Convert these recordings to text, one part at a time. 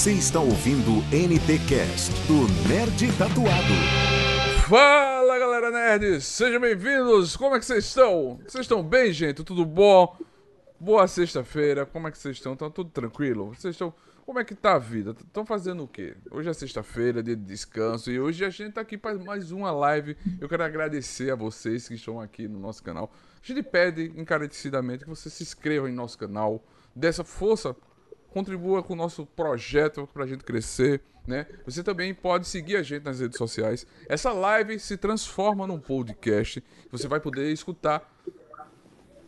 Você está ouvindo NTcast do Nerd Tatuado. Fala galera nerds, sejam bem-vindos. Como é que vocês estão? Vocês estão bem, gente? Tudo bom? Boa sexta-feira. Como é que vocês estão? Estão tudo tranquilo? Vocês estão como é que tá a vida? Estão fazendo o quê? Hoje é sexta-feira, dia de descanso, e hoje a gente tá aqui para mais uma live. Eu quero agradecer a vocês que estão aqui no nosso canal. A gente pede encarecidamente que você se inscreva em nosso canal, dessa força, contribua com o nosso projeto para a gente crescer, né? Você também pode seguir a gente nas redes sociais. Essa live se transforma num podcast. Você vai poder escutar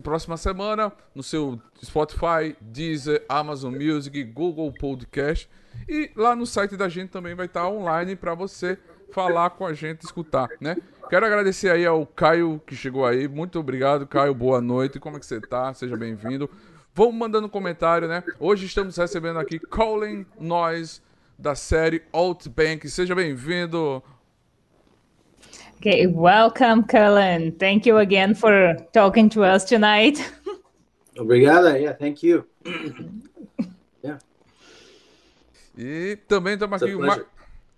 próxima semana no seu Spotify, Deezer, Amazon Music, Google Podcast e lá no site da gente também vai estar online para você falar com a gente, escutar, né? Quero agradecer aí ao Caio que chegou aí. Muito obrigado, Caio. Boa noite. Como é que você tá? Seja bem-vindo. Vamos mandando comentário, né? Hoje estamos recebendo aqui Colin Noyes da série Outbank. Seja bem-vindo. Okay, welcome, Cullen. Thank you again for talking to us tonight. Obrigada, yeah, thank you. yeah. E também estamos aqui. Uma...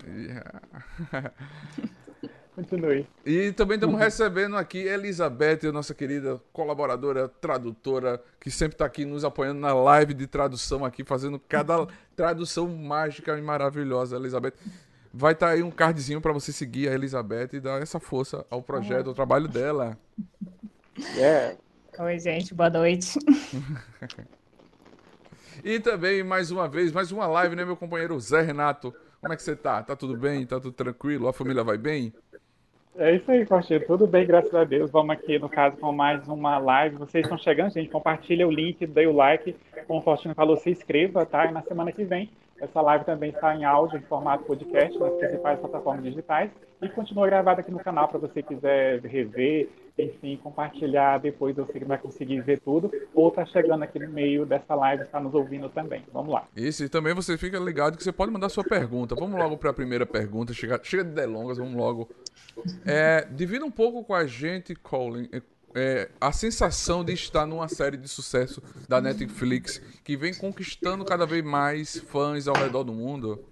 Yeah. Continue. E também estamos recebendo aqui Elizabeth, nossa querida colaboradora, tradutora, que sempre está aqui nos apoiando na live de tradução aqui, fazendo cada tradução mágica e maravilhosa. Elizabeth, vai estar tá aí um cardzinho para você seguir a Elizabeth e dar essa força ao projeto, ao trabalho dela. Yeah. Oi, gente, boa noite. e também, mais uma vez, mais uma live, né, meu companheiro Zé Renato? Como é que você tá? Tá tudo bem? Tá tudo tranquilo? A família vai bem? É isso aí, Faustino. Tudo bem, graças a Deus. Vamos aqui, no caso, com mais uma live. Vocês estão chegando, gente. Compartilha o link, dê o like. Como o Faustino falou, se inscreva, tá? E na semana que vem essa live também está em áudio, em formato podcast, nas principais plataformas digitais. E continua gravada aqui no canal para você quiser rever, enfim, compartilhar depois você vai conseguir ver tudo. Ou tá chegando aqui no meio dessa live, está nos ouvindo também. Vamos lá. Isso, e também você fica ligado que você pode mandar sua pergunta. Vamos logo para a primeira pergunta. Chega, chega de delongas, vamos logo. É, divida um pouco com a gente, Colin, é, a sensação de estar numa série de sucesso da Netflix que vem conquistando cada vez mais fãs ao redor do mundo.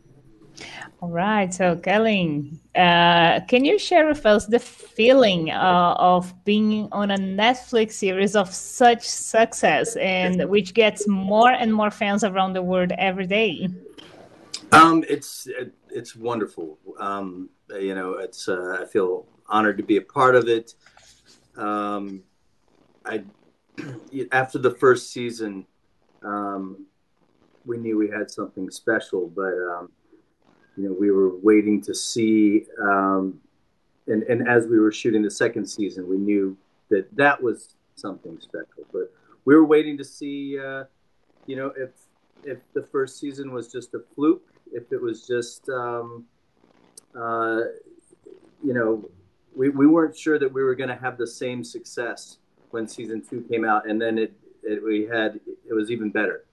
All right, so Kellen, uh, can you share with us the feeling uh, of being on a Netflix series of such success and which gets more and more fans around the world every day? Um, it's it's wonderful. Um, you know, it's uh, I feel honored to be a part of it um, I after the first season, um, we knew we had something special, but um, you know we were waiting to see. Um, and and as we were shooting the second season, we knew that that was something special. But we were waiting to see, uh, you know, if if the first season was just a fluke, if it was just, um, uh, you know, we, we weren't sure that we were going to have the same success when season two came out, and then it, it we had it was even better.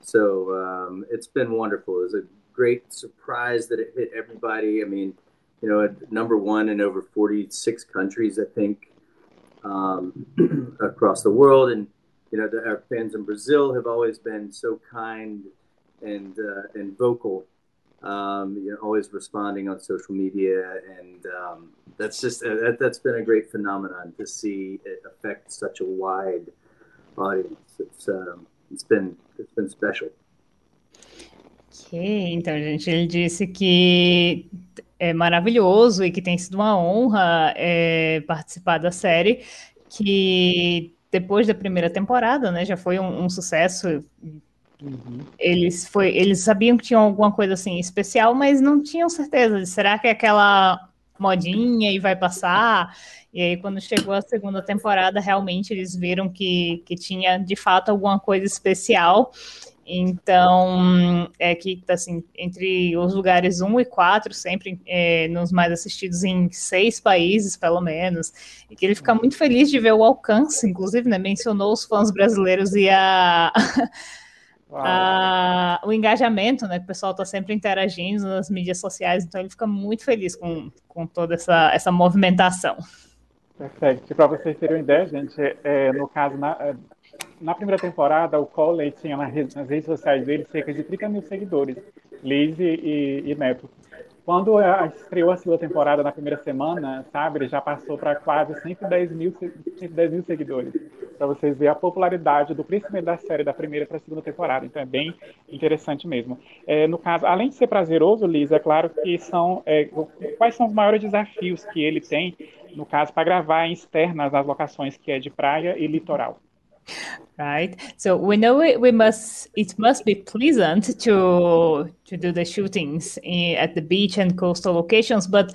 So um, it's been wonderful. It was a great surprise that it hit everybody. I mean, you know, at number one in over 46 countries, I think, um, across the world, and you know, the, our fans in Brazil have always been so kind and uh, and vocal um, you know, always responding on social media, and um, that's just uh, that, has been a great phenomenon to see it affect such a wide audience. It's um, it's been it's been special. Ok, então, gente, ele disse que é maravilhoso e que tem sido uma honra é, participar da série, que depois da primeira temporada, né, já foi um, um sucesso, Uhum. Eles, foi, eles sabiam que tinham alguma coisa assim especial, mas não tinham certeza. De, será que é aquela modinha e vai passar? E aí, quando chegou a segunda temporada, realmente eles viram que, que tinha de fato alguma coisa especial. Então, é que assim, entre os lugares 1 e 4, sempre é, nos mais assistidos em seis países, pelo menos, e que ele fica muito feliz de ver o alcance, inclusive, né, mencionou os fãs brasileiros e a Ah, o engajamento, né? Que o pessoal está sempre interagindo nas mídias sociais, então ele fica muito feliz com, com toda essa, essa movimentação. Perfeito. Para vocês terem uma ideia, gente, é, no caso, na, na primeira temporada, o Coley tinha nas redes sociais dele cerca de 30 mil seguidores, Liz e, e Neto. Quando estreou a segunda temporada na primeira semana, sabe, ele já passou para quase 110 mil, 110 mil seguidores. Para vocês verem a popularidade do crescimento da série da primeira para a segunda temporada. Então é bem interessante mesmo. É, no caso, além de ser prazeroso, Liz, é claro que são. É, quais são os maiores desafios que ele tem, no caso, para gravar em externas nas locações que é de praia e litoral? Right? So we know it, we must it must be pleasant to to do the shootings in, at the beach and coastal locations but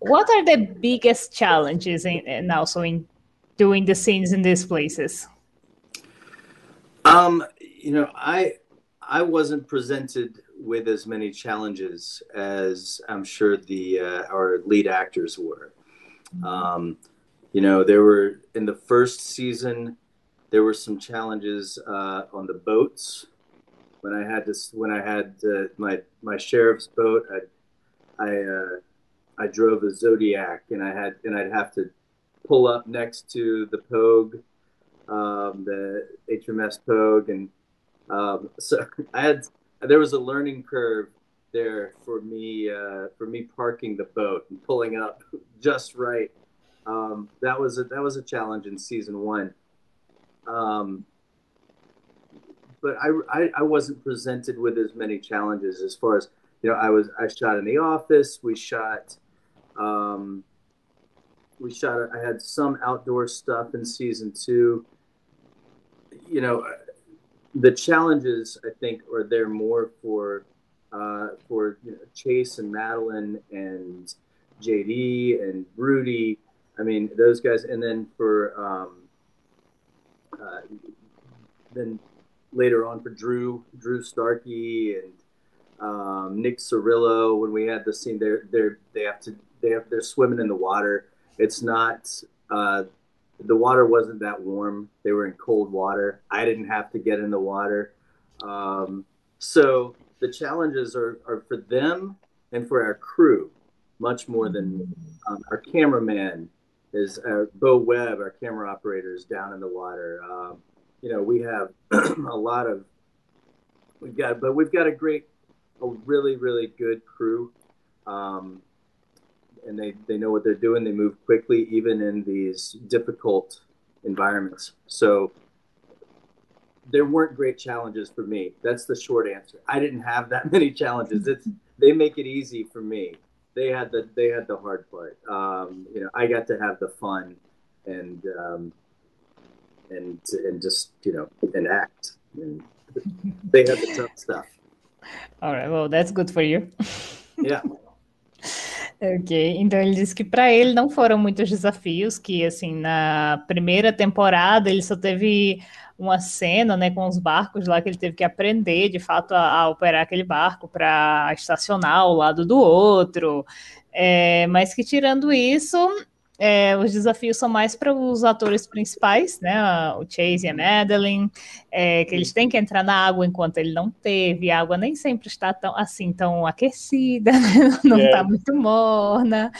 what are the biggest challenges in, and also in doing the scenes in these places? Um you know i i wasn't presented with as many challenges as i'm sure the uh, our lead actors were. Mm-hmm. um you know there were in the first season there were some challenges uh, on the boats when I had to when I had uh, my my sheriff's boat. I I, uh, I drove a Zodiac and I had and I'd have to pull up next to the Pogue, um, the HMS Pogue, and um, so I had there was a learning curve there for me uh, for me parking the boat and pulling up just right. Um, that was a, that was a challenge in season one. Um, but I, I, I wasn't presented with as many challenges as far as you know. I was I shot in the office. We shot. Um, we shot. I had some outdoor stuff in season two. You know, the challenges I think are there more for uh, for you know, Chase and Madelyn and JD and Rudy. I mean those guys, and then for um, uh, then later on for Drew, Drew Starkey and um, Nick Cirillo, when we had the scene, they're, they're, they have to, they have, they're swimming in the water. It's not, uh, the water wasn't that warm. They were in cold water. I didn't have to get in the water. Um, so the challenges are, are for them and for our crew much more than um, our cameraman is uh, Bo Webb, our camera operator, is down in the water. Um, you know, we have a lot of we've got, but we've got a great, a really really good crew, um, and they they know what they're doing. They move quickly, even in these difficult environments. So there weren't great challenges for me. That's the short answer. I didn't have that many challenges. It's they make it easy for me they had the they had the hard part. Um, you know, I got to have the fun and um, and and just you know and act. And they had the tough stuff. All right, well, that's good for you. Yeah. Ok, então ele disse que para ele não foram muitos desafios, que assim, na primeira temporada ele só teve uma cena, né, com os barcos lá que ele teve que aprender, de fato, a, a operar aquele barco para estacionar ao lado do outro. É, mas que tirando isso, é, os desafios são mais para os atores principais, né? O Chase e a Madeline, é, que eles têm que entrar na água enquanto ele não teve. A água nem sempre está tão assim tão aquecida, né? não está muito morna.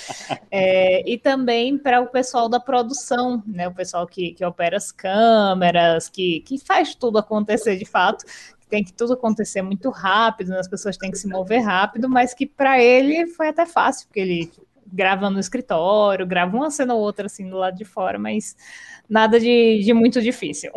É, e também para o pessoal da produção, né? O pessoal que, que opera as câmeras, que, que faz tudo acontecer de fato tem que tudo acontecer muito rápido, né? as pessoas têm que se mover rápido, mas que para ele foi até fácil, porque ele grava no escritório, grava uma cena ou outra assim do lado de fora, mas nada de, de muito difícil.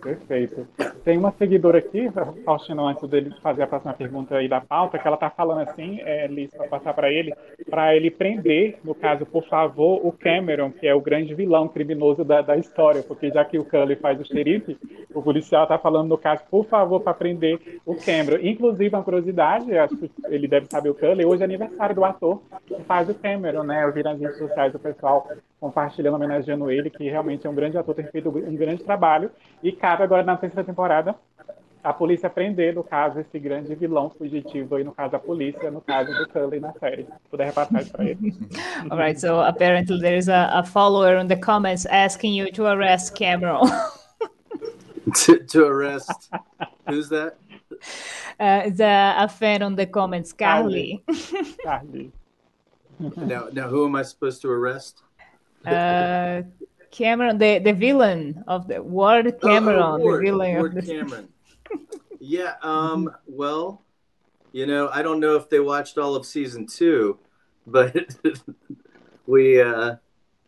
Perfeito. Tem uma seguidora aqui, Faustino, antes dele fazer a próxima pergunta aí da pauta, que ela tá falando assim, é, Liz, para passar para ele, para ele prender, no caso, por favor, o Cameron, que é o grande vilão criminoso da, da história, porque já que o Cully faz o xerife, o policial tá falando, no caso, por favor, para prender o Cameron. Inclusive, uma curiosidade, acho que ele deve saber o Cully, hoje é aniversário do ator que faz o Cameron, né? Eu vi nas redes sociais o pessoal compartilhando, homenageando ele, que realmente é um grande ator, tem feito um grande trabalho, e cabe agora na terceira temporada a polícia prender, no caso, esse grande vilão fugitivo aí, no caso da polícia, no caso do Cully na série. Se puder repassar isso para ele. All right, so apparently there is a, a follower in the comments asking you to arrest Cameron. to, to arrest, who's that? Uh, the a fan on the comments, Carly. Carly. now, now, who am I supposed to arrest? Uh, Cameron, the, the villain of the Ward Oh, Cameron, oh, Ward, the villain Ward of the Cameron. yeah. Um. Well, you know, I don't know if they watched all of season two, but we uh,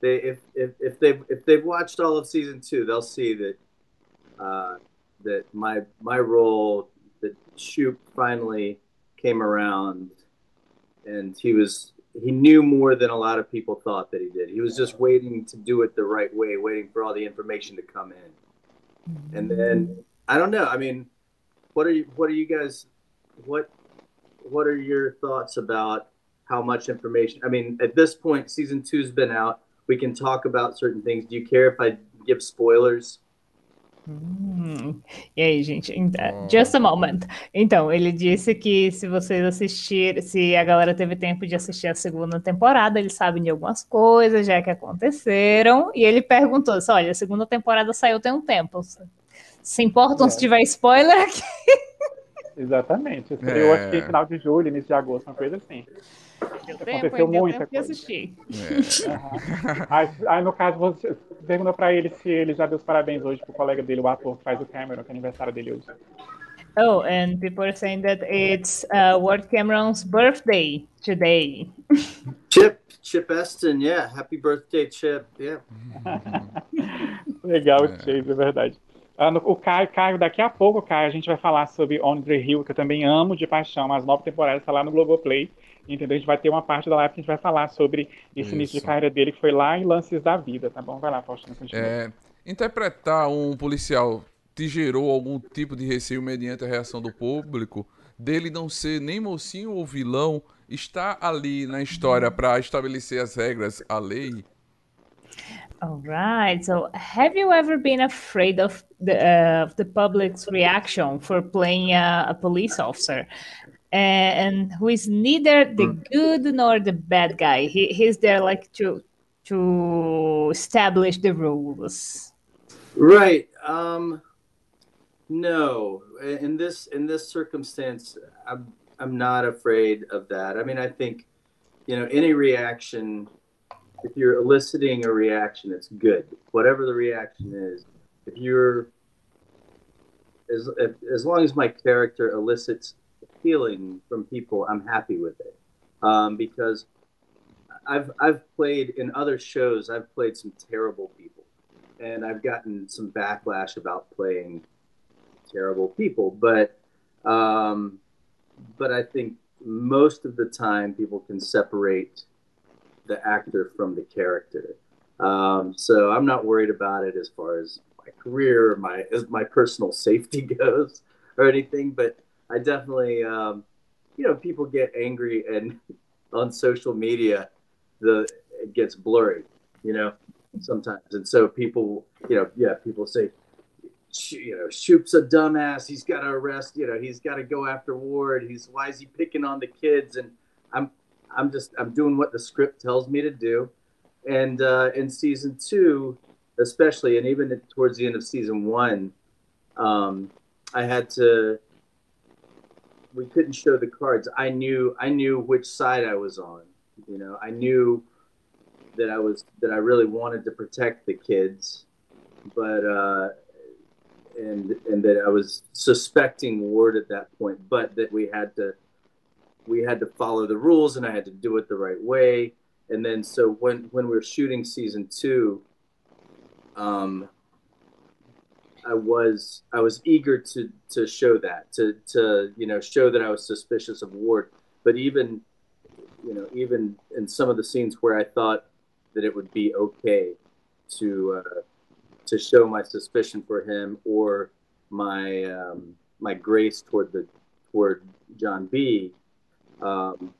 they if if if they if they've watched all of season two, they'll see that uh, that my my role that Shoupe finally came around, and he was he knew more than a lot of people thought that he did. He was just waiting to do it the right way, waiting for all the information to come in. Mm-hmm. And then I don't know. I mean, what are you what are you guys what what are your thoughts about how much information? I mean, at this point season 2's been out. We can talk about certain things. Do you care if I give spoilers? Hum, E aí, gente? Então, Just a moment. Então, ele disse que se vocês assistirem, se a galera teve tempo de assistir a segunda temporada, eles sabem de algumas coisas já que aconteceram. E ele perguntou: assim, olha, a segunda temporada saiu tem um tempo. Se importam É. se tiver spoiler aqui? Exatamente. Eu É. acho que final de julho, início de agosto, uma coisa assim. Deu Aconteceu tempo, hein? Deu muita tempo de coisa. assistir. É. Aí, aí, no caso, você pergunta pra ele se ele já deu os parabéns hoje pro colega dele, o ator que faz o Cameron, que é aniversário dele hoje. Oh, and people are saying that it's uh, Ward Cameron's birthday today. Chip, Chip Eston, yeah. Happy birthday, Chip. Yeah. Legal, É. Chase, é verdade. Ah, no- o Caio, Caio, daqui a pouco, Caio, a gente vai falar sobre On the Hill, que eu também amo de paixão. As nove temporadas está lá no Globoplay. Entendeu? A gente vai ter uma parte da live que a gente vai falar sobre esse início de Isso. carreira dele, que foi lá em Lances da Vida, tá bom? Vai lá, Faustino, continua. É, interpretar um policial te gerou algum tipo de receio mediante a reação do público dele não ser nem mocinho ou vilão, está ali na história para estabelecer as regras, a lei. All right. So, have you ever been afraid of the uh, of the public's reaction for playing a, a police officer, and who is neither the good nor the bad guy? He he's there like to to establish the rules. Right. Um, no, in this in this circumstance, I'm I'm not afraid of that. I mean, I think, you know, any reaction, if you're eliciting a reaction, it's good. Whatever the reaction is, if you're as if, as long as my character elicits feeling from people, I'm happy with it. Um, because I've I've played in other shows, I've played some terrible people and I've gotten some backlash about playing terrible people, but um, but I think most of the time people can separate the actor from the character. Um, so I'm not worried about it as far as my career my as my personal safety goes or anything. But I definitely, um, you know, people get angry and on social media, the it gets blurry, you know sometimes. And so people, you know, yeah, people say, you know, Shoupe's a dumbass. He's got to arrest, you know, he's got to go after Ward. He's why is he picking on the kids? And I'm, I'm just, I'm doing what the script tells me to do. And uh, in season two, especially, and even towards the end of season one, um, I had to. We couldn't show the cards. I knew, I knew which side I was on. You know, I knew that I was that I really wanted to protect the kids, but uh, and and that I was suspecting Ward at that point, but that we had to we had to follow the rules and I had to do it the right way. And then so when when we were shooting season two, um, I was I was eager to to show that to to you know show that I was suspicious of Ward, but even you know even in some of the scenes where I thought that it would be okay to uh, to show my suspicion for him or my um, my grace toward the toward John B. Um,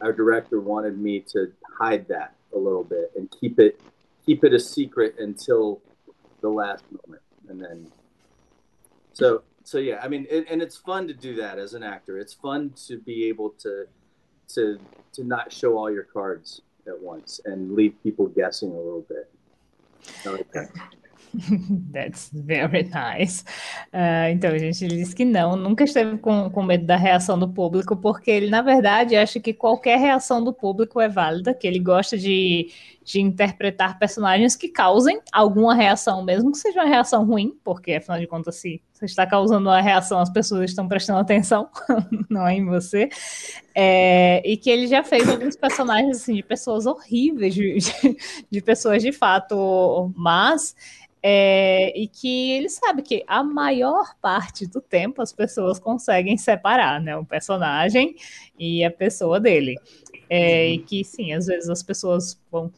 our director wanted me to hide that a little bit and keep it keep it a secret until the last moment, and then so so yeah. I mean, and, and it's fun to do that as an actor. It's fun to be able to to to not show all your cards at once and leave people guessing a little bit. Like that. That's very nice. Uh, então, gente, ele disse que não, nunca esteve com, com medo da reação do público, porque ele, na verdade, acha que qualquer reação do público é válida, que ele gosta de, de interpretar personagens que causem alguma reação, mesmo que seja uma reação ruim, porque, afinal de contas, se você está causando uma reação, as pessoas estão prestando atenção, não é em você. É, e que ele já fez alguns personagens assim, de pessoas horríveis, de, de, de pessoas de fato, mas é, e que ele sabe que a maior parte do tempo as pessoas conseguem separar, né? O personagem e a pessoa dele. É, e que sim, às vezes as pessoas vão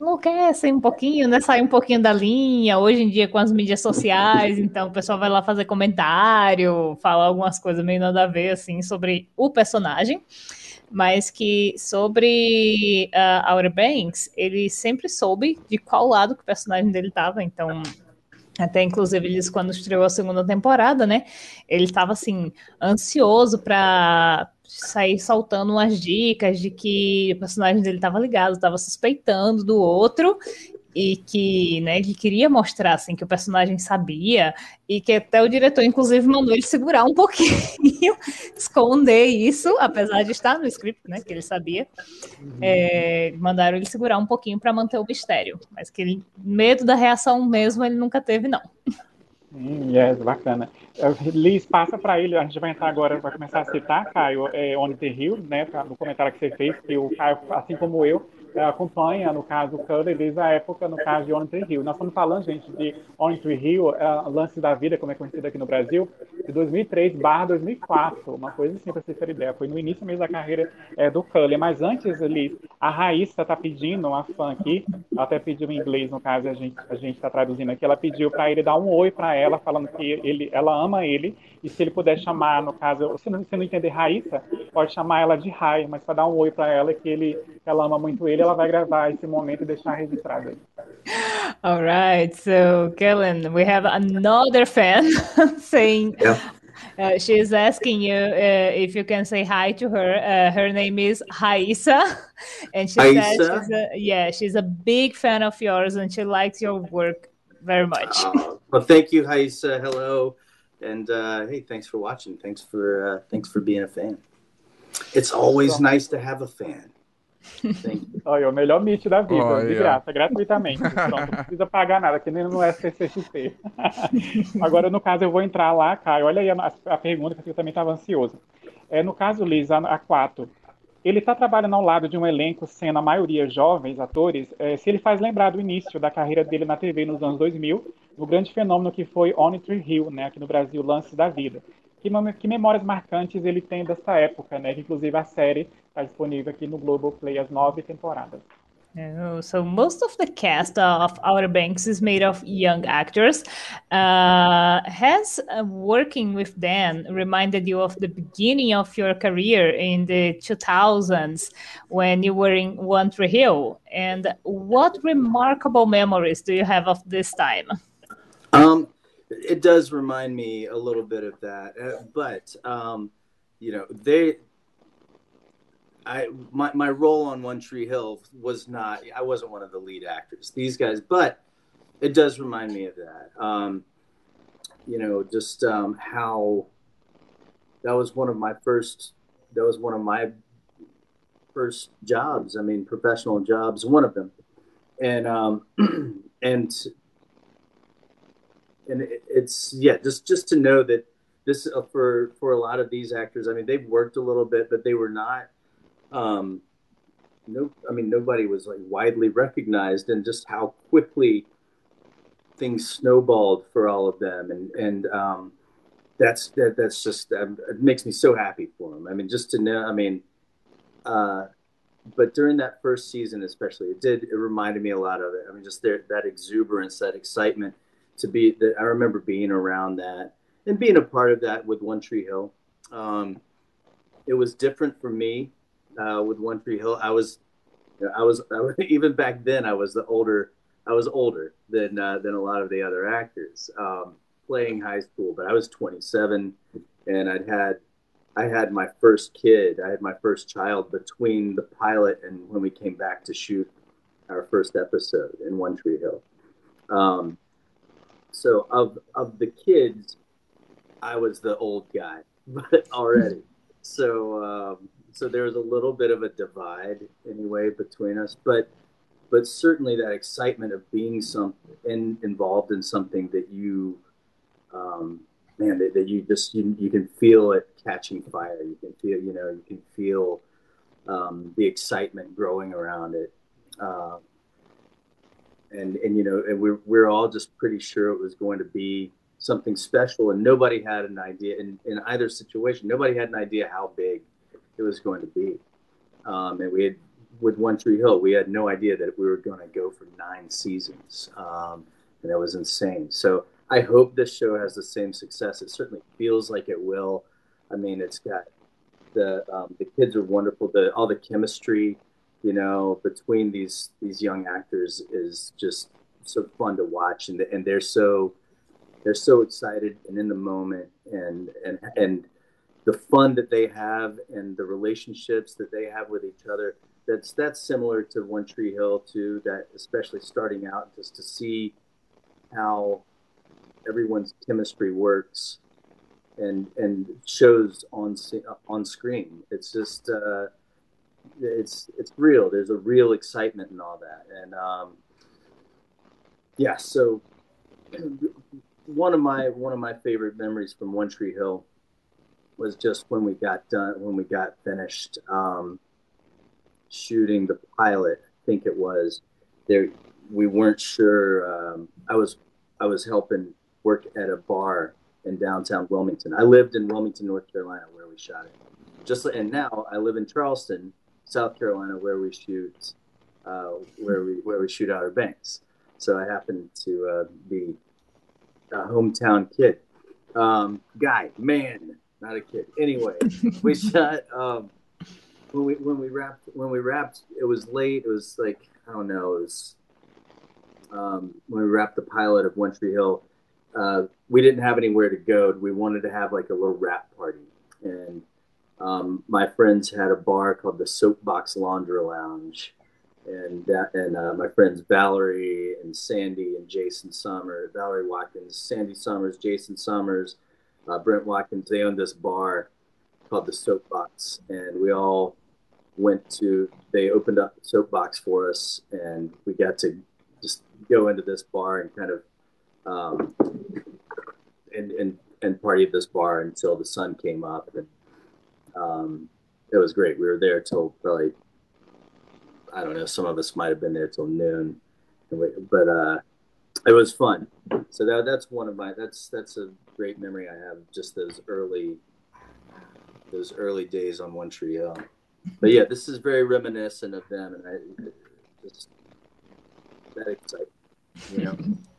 enlouquecem um pouquinho, né? Sai um pouquinho da linha. Hoje em dia, com as mídias sociais, então o pessoal vai lá fazer comentário, falar algumas coisas meio nada a ver, assim, sobre o personagem mas que sobre uh, Outer Banks, ele sempre soube de qual lado que o personagem dele estava, então até inclusive eles quando estreou a segunda temporada, né, ele estava assim ansioso para sair soltando umas dicas de que o personagem dele estava ligado, estava suspeitando do outro e que, né, ele queria mostrar assim que o personagem sabia e que até o diretor inclusive mandou ele segurar um pouquinho, esconder isso, apesar de estar no script, né, que ele sabia, uhum. é, mandaram ele segurar um pouquinho para manter o mistério, mas que ele medo da reação mesmo ele nunca teve não. Hum, yes, bacana. Liz, passa para ele, a gente vai entrar agora, vai começar a citar, Caio, é, On the Hill, né, no comentário que você fez, que o Caio, assim como eu, é, acompanha, no caso, o Curry desde a época, no caso de Tree Hill. Nós estamos falando, gente, de Tree Hill, é, Lance da Vida, como é conhecido aqui no Brasil, de 2003 barra 2004, uma coisa assim, para vocês terem ideia. Foi no início mesmo da carreira é, do Cully. Mas antes, ali, a Raíssa está pedindo, uma fã aqui, ela até pediu em inglês, no caso, a gente a está traduzindo aqui, ela pediu para ele dar um oi para ela, falando que ele, ela ama ele, e se ele puder chamar, no caso, se não, se não entender Raíssa, pode chamar ela de Rai, mas para dar um oi para ela, que ele, ela ama muito ele, ela vai gravar esse momento e deixar registrado aí. All right, so Kellen, we have another fan saying yeah. Uh, she's asking you uh, if you can say hi to her. Uh, her name is Haisa, and she Haisa? says she's a, yeah, she's a big fan of yours, and she likes your work very much. Uh, well, thank you, Haisa. Hello, and uh, hey, thanks for watching. Thanks for uh, thanks for being a fan. It's always nice to have a fan. Olha, o melhor meet da vida, Olha. de graça, gratuitamente. Então, não precisa pagar nada, que nem no SCCXP. Agora, no caso, eu vou entrar lá, Caio. Olha aí a, a pergunta, que eu também estava ansioso. É, no caso, Liz, a, a 4, ele está trabalhando ao lado de um elenco, sendo a maioria jovens atores, é, se ele faz lembrar do início da carreira dele na TV nos anos 2000, no grande fenômeno que foi On Tree Hill, né, aqui no Brasil, Lances da Vida. Que, que memórias marcantes ele tem dessa época, né? Que, inclusive a série está disponível aqui no Globoplay as nove temporadas. Oh, so most of the cast of Outer Banks is made of young actors. Uh, has uh, working with Dan reminded you of the beginning of your career in the 2000s when you were in One Tree Hill? And what remarkable memories do you have of this time? Um, it does remind me a little bit of that, uh, but um, you know they. I my, my role on One Tree Hill was not I wasn't one of the lead actors. These guys, but it does remind me of that. Um, you know, just um, how that was one of my first. That was one of my first jobs. I mean, professional jobs. One of them, and um, and and it, it's yeah, just just to know that this uh, for for a lot of these actors. I mean, they've worked a little bit, but they were not. Um, no, I mean nobody was like widely recognized, and just how quickly things snowballed for all of them, and and um, that's that, that's just um, it makes me so happy for them. I mean, just to know, I mean, uh, but during that first season, especially, it did it reminded me a lot of it. I mean, just there, that exuberance, that excitement to be that I remember being around that and being a part of that with One Tree Hill. Um, it was different for me uh, with One Tree Hill. I was, I was, I was, even back then. I was the older. I was older than uh, than a lot of the other actors um, playing high school. But I was 27, and I'd had I had my first kid. I had my first child between the pilot and when we came back to shoot our first episode in One Tree Hill. Um, so of of the kids, I was the old guy already. So um, so there was a little bit of a divide anyway between us, but but certainly that excitement of being some in, involved in something that you um, man that, that you just you, you can feel it catching fire you can feel you know you can feel um, the excitement growing around it uh, and and you know and we're, we're all just pretty sure it was going to be something special and nobody had an idea in, in either situation nobody had an idea how big it was going to be um, and we had with One Tree Hill, we had no idea that we were going to go for nine seasons, um, and that was insane. So I hope this show has the same success. It certainly feels like it will. I mean, it's got the um, the kids are wonderful. The all the chemistry, you know, between these these young actors is just so fun to watch, and and they're so they're so excited and in the moment, and and and the fun that they have and the relationships that they have with each other that's that's similar to One Tree Hill too. That especially starting out, just to see how everyone's chemistry works and and shows on on screen. It's just uh, it's it's real. There's a real excitement and all that, and um, yeah. So one of my one of my favorite memories from One Tree Hill was just when we got done when we got finished. Um, shooting the pilot, I think it was there. We weren't sure. Um, I was I was helping work at a bar in downtown Wilmington. I lived in Wilmington, North Carolina, where we shot it. Just and now I live in Charleston, South Carolina, where we shoot uh, where we where we shoot Outer Banks. So I happen to uh, be a hometown kid, um, guy, man, not a kid. Anyway, we shot. Um, when we when we wrapped when we wrapped it was late it was like i don't know it was um, when we wrapped the pilot of one tree hill uh, we didn't have anywhere to go we wanted to have like a little wrap party and um, my friends had a bar called the soapbox laundry lounge and that, and uh, my friends valerie and sandy and jason summers valerie watkins sandy summers jason summers uh, brent watkins they owned this bar called the soapbox and we all went to they opened up the soapbox for us and we got to just go into this bar and kind of um, and and and party at this bar until the sun came up and um, it was great we were there till probably i don't know some of us might have been there till noon but uh, it was fun so that, that's one of my that's that's a great memory i have just those early those early days on one tree hill but yeah, this is very reminiscent of them, and I just that exciting, you know.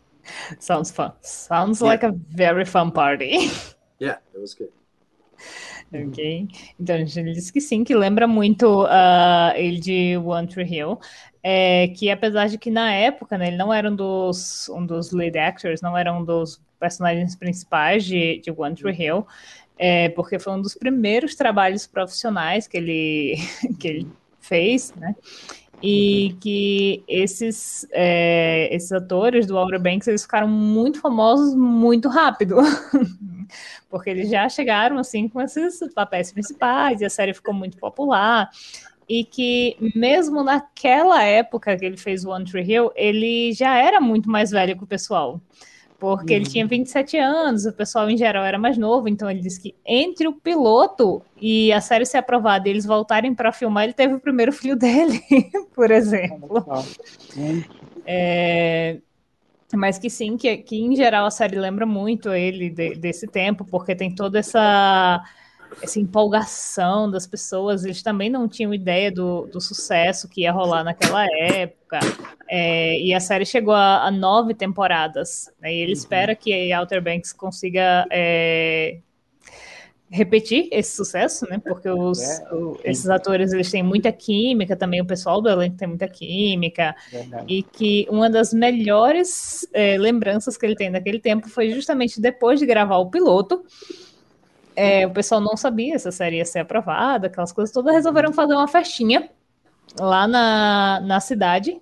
Sounds fun. Sounds yeah. like a very fun party. Yeah, it was good. Ok. Então, ele disse que sim, que lembra muito uh, ele de One Tree Hill. É, que apesar de que na época né, ele não era um dos, um dos lead actors, não era um dos personagens principais de, de One Tree Hill, é, porque foi um dos primeiros trabalhos profissionais que ele, que ele fez, né? E que esses, é, esses atores do Outer Banks eles ficaram muito famosos muito rápido. porque eles já chegaram assim com esses papéis principais e a série ficou muito popular e que mesmo naquela época que ele fez One Tree Hill, ele já era muito mais velho que o pessoal porque uhum. ele tinha 27 anos, o pessoal em geral era mais novo, então ele disse que entre o piloto e a série ser aprovada e eles voltarem para filmar, ele teve o primeiro filho dele, por exemplo. É, mas que sim, que, que em geral a série lembra muito ele de, desse tempo, porque tem toda essa essa empolgação das pessoas, eles também não tinham ideia do, do sucesso que ia rolar naquela época. É, e a série chegou a, a nove temporadas. Né, e ele uhum. espera que Outer Banks consiga é, repetir esse sucesso, né? Porque os, é, o, esses atores eles têm muita química, também o pessoal do elenco tem muita química, Verdade. e que uma das melhores é, lembranças que ele tem daquele tempo foi justamente depois de gravar o piloto é, o pessoal não sabia se a série ia ser aprovada, aquelas coisas todas, resolveram fazer uma festinha lá na, na cidade,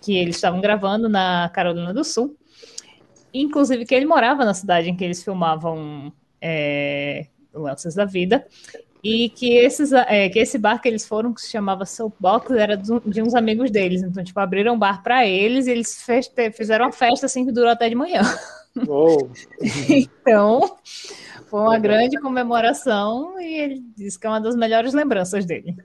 que eles estavam gravando na Carolina do Sul. inclusive que ele morava na cidade em que eles filmavam é, Lances da Vida, e que, esses, é, que esse bar que eles foram, que se chamava Soapbox, era de uns amigos deles. Então, tipo, abriram um bar para eles e eles fizeram uma festa assim que durou até de manhã. Oh. então, foi uma grande comemoração e ele disse que é uma das melhores lembranças dele.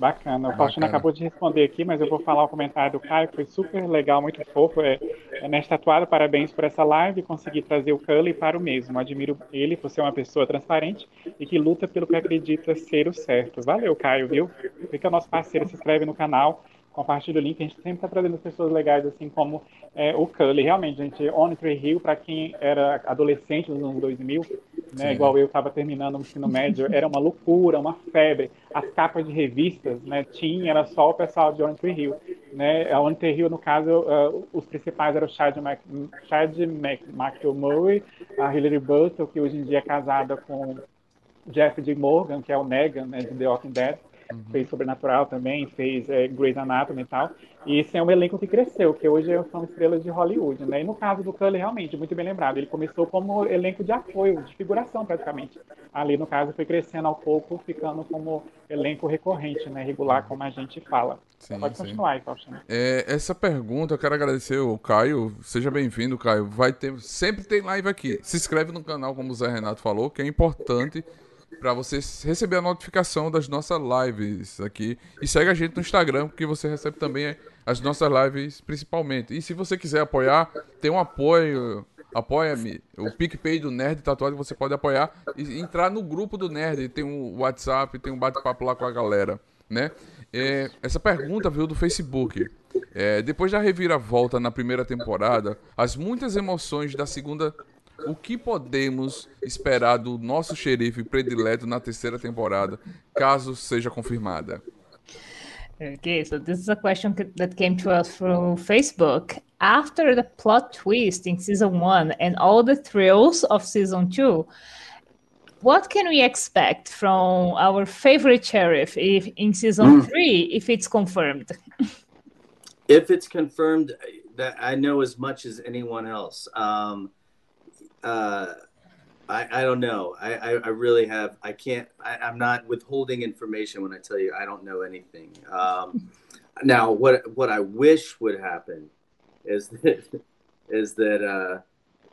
Bacana. O Faustino acabou de responder aqui, mas eu vou falar o comentário do Caio, foi super legal, muito fofo. É, é Nesta Tatuado, parabéns por essa live conseguir trazer o Cully para o mesmo. Admiro ele por ser uma pessoa transparente e que luta pelo que acredita ser o certo. Valeu, Caio, viu? Fica nosso parceiro, se inscreve no canal, compartilha o link. A gente sempre está trazendo pessoas legais, assim como é, o Cully. Realmente, gente, On Tree Hill, para quem era adolescente nos anos 2000, né, igual eu estava terminando o ensino médio, era uma loucura, uma febre. As capas de revistas, né, tinha, era só o pessoal de On Tree Hill. Né? A On Tree Hill, no caso, uh, os principais eram o Chad, Mac, Chad Mac, McElmurray, a Hilary Burton, que hoje em dia é casada com Jeff D. Morgan, que é o Negan, né, de The Walking Dead uhum. fez Sobrenatural também, fez é, Grey's Anatomy e tal. E esse é um elenco que cresceu, que hoje são estrelas de Hollywood, né? E no caso do Cully, realmente, muito bem lembrado, ele começou como elenco de apoio, de figuração praticamente. Ali, no caso, foi crescendo ao pouco, ficando como elenco recorrente, né? Regular, como a gente fala. Sim, Pode continuar aí, Faustino. É, essa pergunta, eu quero agradecer o Caio. Seja bem-vindo, Caio. Vai ter, sempre tem live aqui. Se inscreve no canal, como o Zé Renato falou, que é importante para você receber a notificação das nossas lives aqui. E segue a gente no Instagram, porque você recebe também as nossas lives principalmente. E se você quiser apoiar, tem um apoio. Apoia-me. O PicPay do Nerd Tatuado você pode apoiar e entrar no grupo do Nerd. Tem um WhatsApp, tem um bate-papo lá com a galera, né? É, essa pergunta veio do Facebook. É, depois da reviravolta na primeira temporada, as muitas emoções da segunda o que podemos esperar do nosso xerife predileto na terceira temporada, caso seja confirmada? Okay, so this is a question that came to us from Facebook. After the plot twist in season one and all the thrills of season two, what can we expect from our favorite sheriff if in season mm. three if it's confirmed? if it's confirmed, that I know as much as anyone else. Um, uh, I, I don't know. I, I, I, really have. I can't. I, am not withholding information when I tell you I don't know anything. Um, now, what what I wish would happen is that is that uh,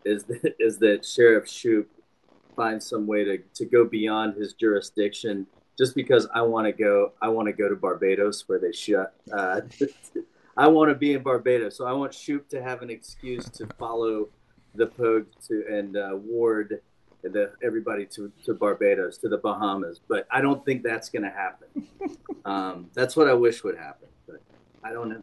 is that is that Sheriff Shoupe finds some way to, to go beyond his jurisdiction. Just because I want to go, I want to go to Barbados where they shut. Uh, I want to be in Barbados, so I want Shoupe to have an excuse to follow the Pogue to and uh, Ward the everybody to, to Barbados to the Bahamas, but I don't think that's going to happen. um, that's what I wish would happen, but I don't know.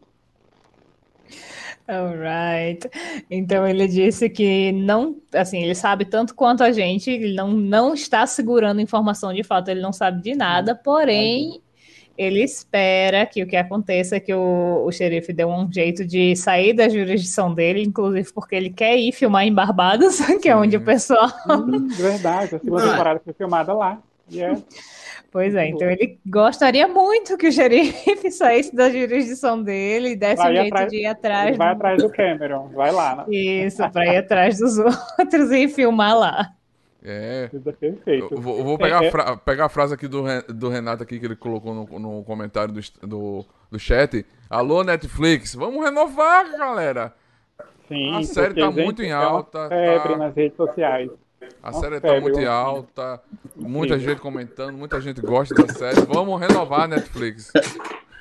Alright. Então ele disse que não, assim, ele sabe tanto quanto a gente, ele não, não está segurando informação de fato, ele não sabe de nada, porém ele espera que o que aconteça é que o, o xerife dê um jeito de sair da jurisdição dele, inclusive porque ele quer ir filmar em Barbados, que é onde o pessoal. Hum, verdade, a segunda temporada foi filmada lá. Yeah. Pois é, então ele gostaria muito que o xerife saísse da jurisdição dele e desse vai um jeito atrás, de ir atrás. Vai do... atrás do Cameron, vai lá. Né? Isso, para ir atrás dos outros e filmar lá. É. perfeito. Eu vou, eu vou pegar, é, a pegar a frase aqui do, do Renato aqui que ele colocou no, no comentário do, do, do chat. Alô, Netflix, vamos renovar, galera. Sim, a série tá muito em alta. febre tá... nas redes sociais. A série tá muito em alta. Muita Sim. gente comentando, muita gente gosta da série. Vamos renovar, Netflix.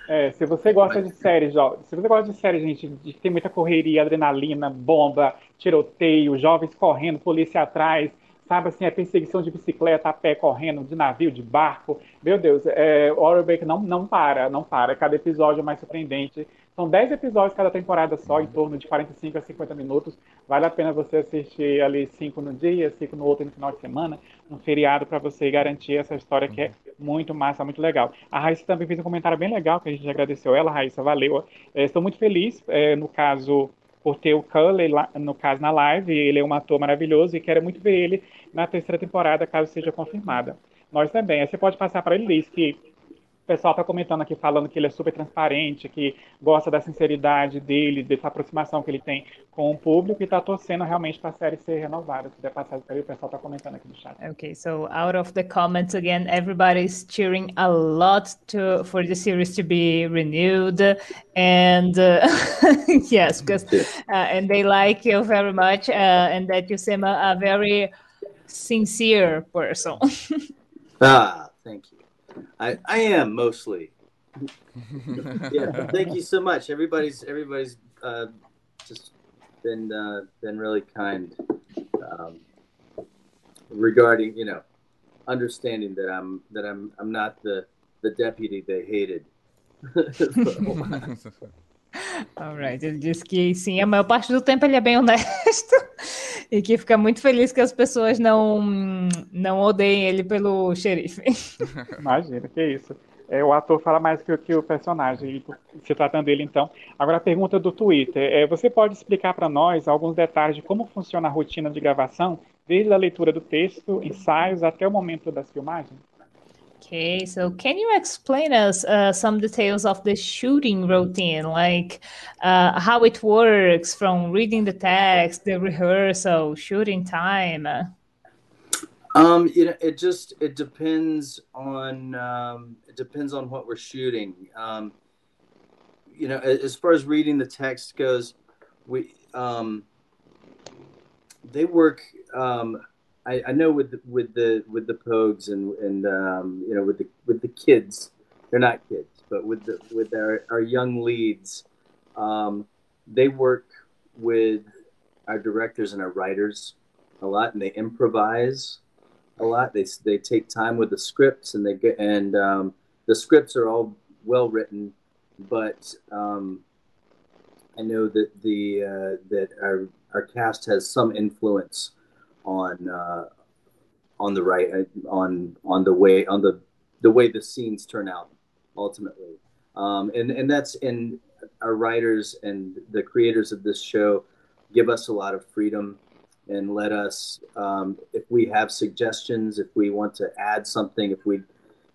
É, se você gosta de séries, se você gosta de séries, gente, de tem muita correria, adrenalina, bomba, tiroteio, jovens correndo, polícia atrás, sabe assim, a perseguição de bicicleta, a pé, correndo, de navio, de barco. Meu Deus, é, o Orbeck não, não para, não para. Cada episódio é mais surpreendente. São 10 episódios cada temporada só, em torno de 45 a 50 minutos. Vale a pena você assistir ali 5 no dia, 5 no outro no final de semana, um feriado para você garantir essa história que é muito massa, muito legal. A Raíssa também fez um comentário bem legal, que a gente agradeceu ela, Raíssa, valeu. É, estou muito feliz, é, no caso por ter o Cully, no caso, na live. Ele é um ator maravilhoso e quero muito ver ele na terceira temporada, caso seja confirmada. Nós também. Aí você pode passar para ele, Liz, que O pessoal está comentando aqui, falando que ele é super transparente, que gosta da sinceridade dele, dessa aproximação que ele tem com o público e está torcendo realmente para a série ser renovada. Se puder passar isso aí, o pessoal está comentando aqui no chat. Okay, so out of the comments again, everybody's cheering a lot to for the series to be renewed, and uh, yes, because uh, and they like you very much, uh, and that you seem a, a very sincere person. ah, thank you. I, I am mostly. yeah, thank you so much. Everybody's everybody's uh, just been uh, been really kind um, regarding you know understanding that I'm that I'm I'm not the the deputy they hated. Alright, ele disse que sim, a maior parte do tempo ele é bem honesto e que fica muito feliz que as pessoas não, não odeiem ele pelo xerife. Imagina, que isso. É, o ator fala mais que, que o personagem, se tratando dele, então. Agora, a pergunta do Twitter. É, você pode explicar para nós alguns detalhes de como funciona a rotina de gravação, desde a leitura do texto, ensaios, até o momento das filmagens? Okay, so can you explain us uh, some details of the shooting routine, like uh, how it works from reading the text, the rehearsal, shooting time? Um, you know, it just it depends on um, it depends on what we're shooting. Um, you know, as far as reading the text goes, we um, they work. Um, I, I know with the, with the with the Pogues and and um, you know with the with the kids, they're not kids, but with the with our, our young leads, um, they work with our directors and our writers a lot, and they improvise a lot. They they take time with the scripts, and they get and um, the scripts are all well written, but um, I know that the uh, that our our cast has some influence on uh, on the right uh, on on the way on the the way the scenes turn out ultimately. Um, and and that's in our writers and the creators of this show give us a lot of freedom and let us um, if we have suggestions if we want to add something if we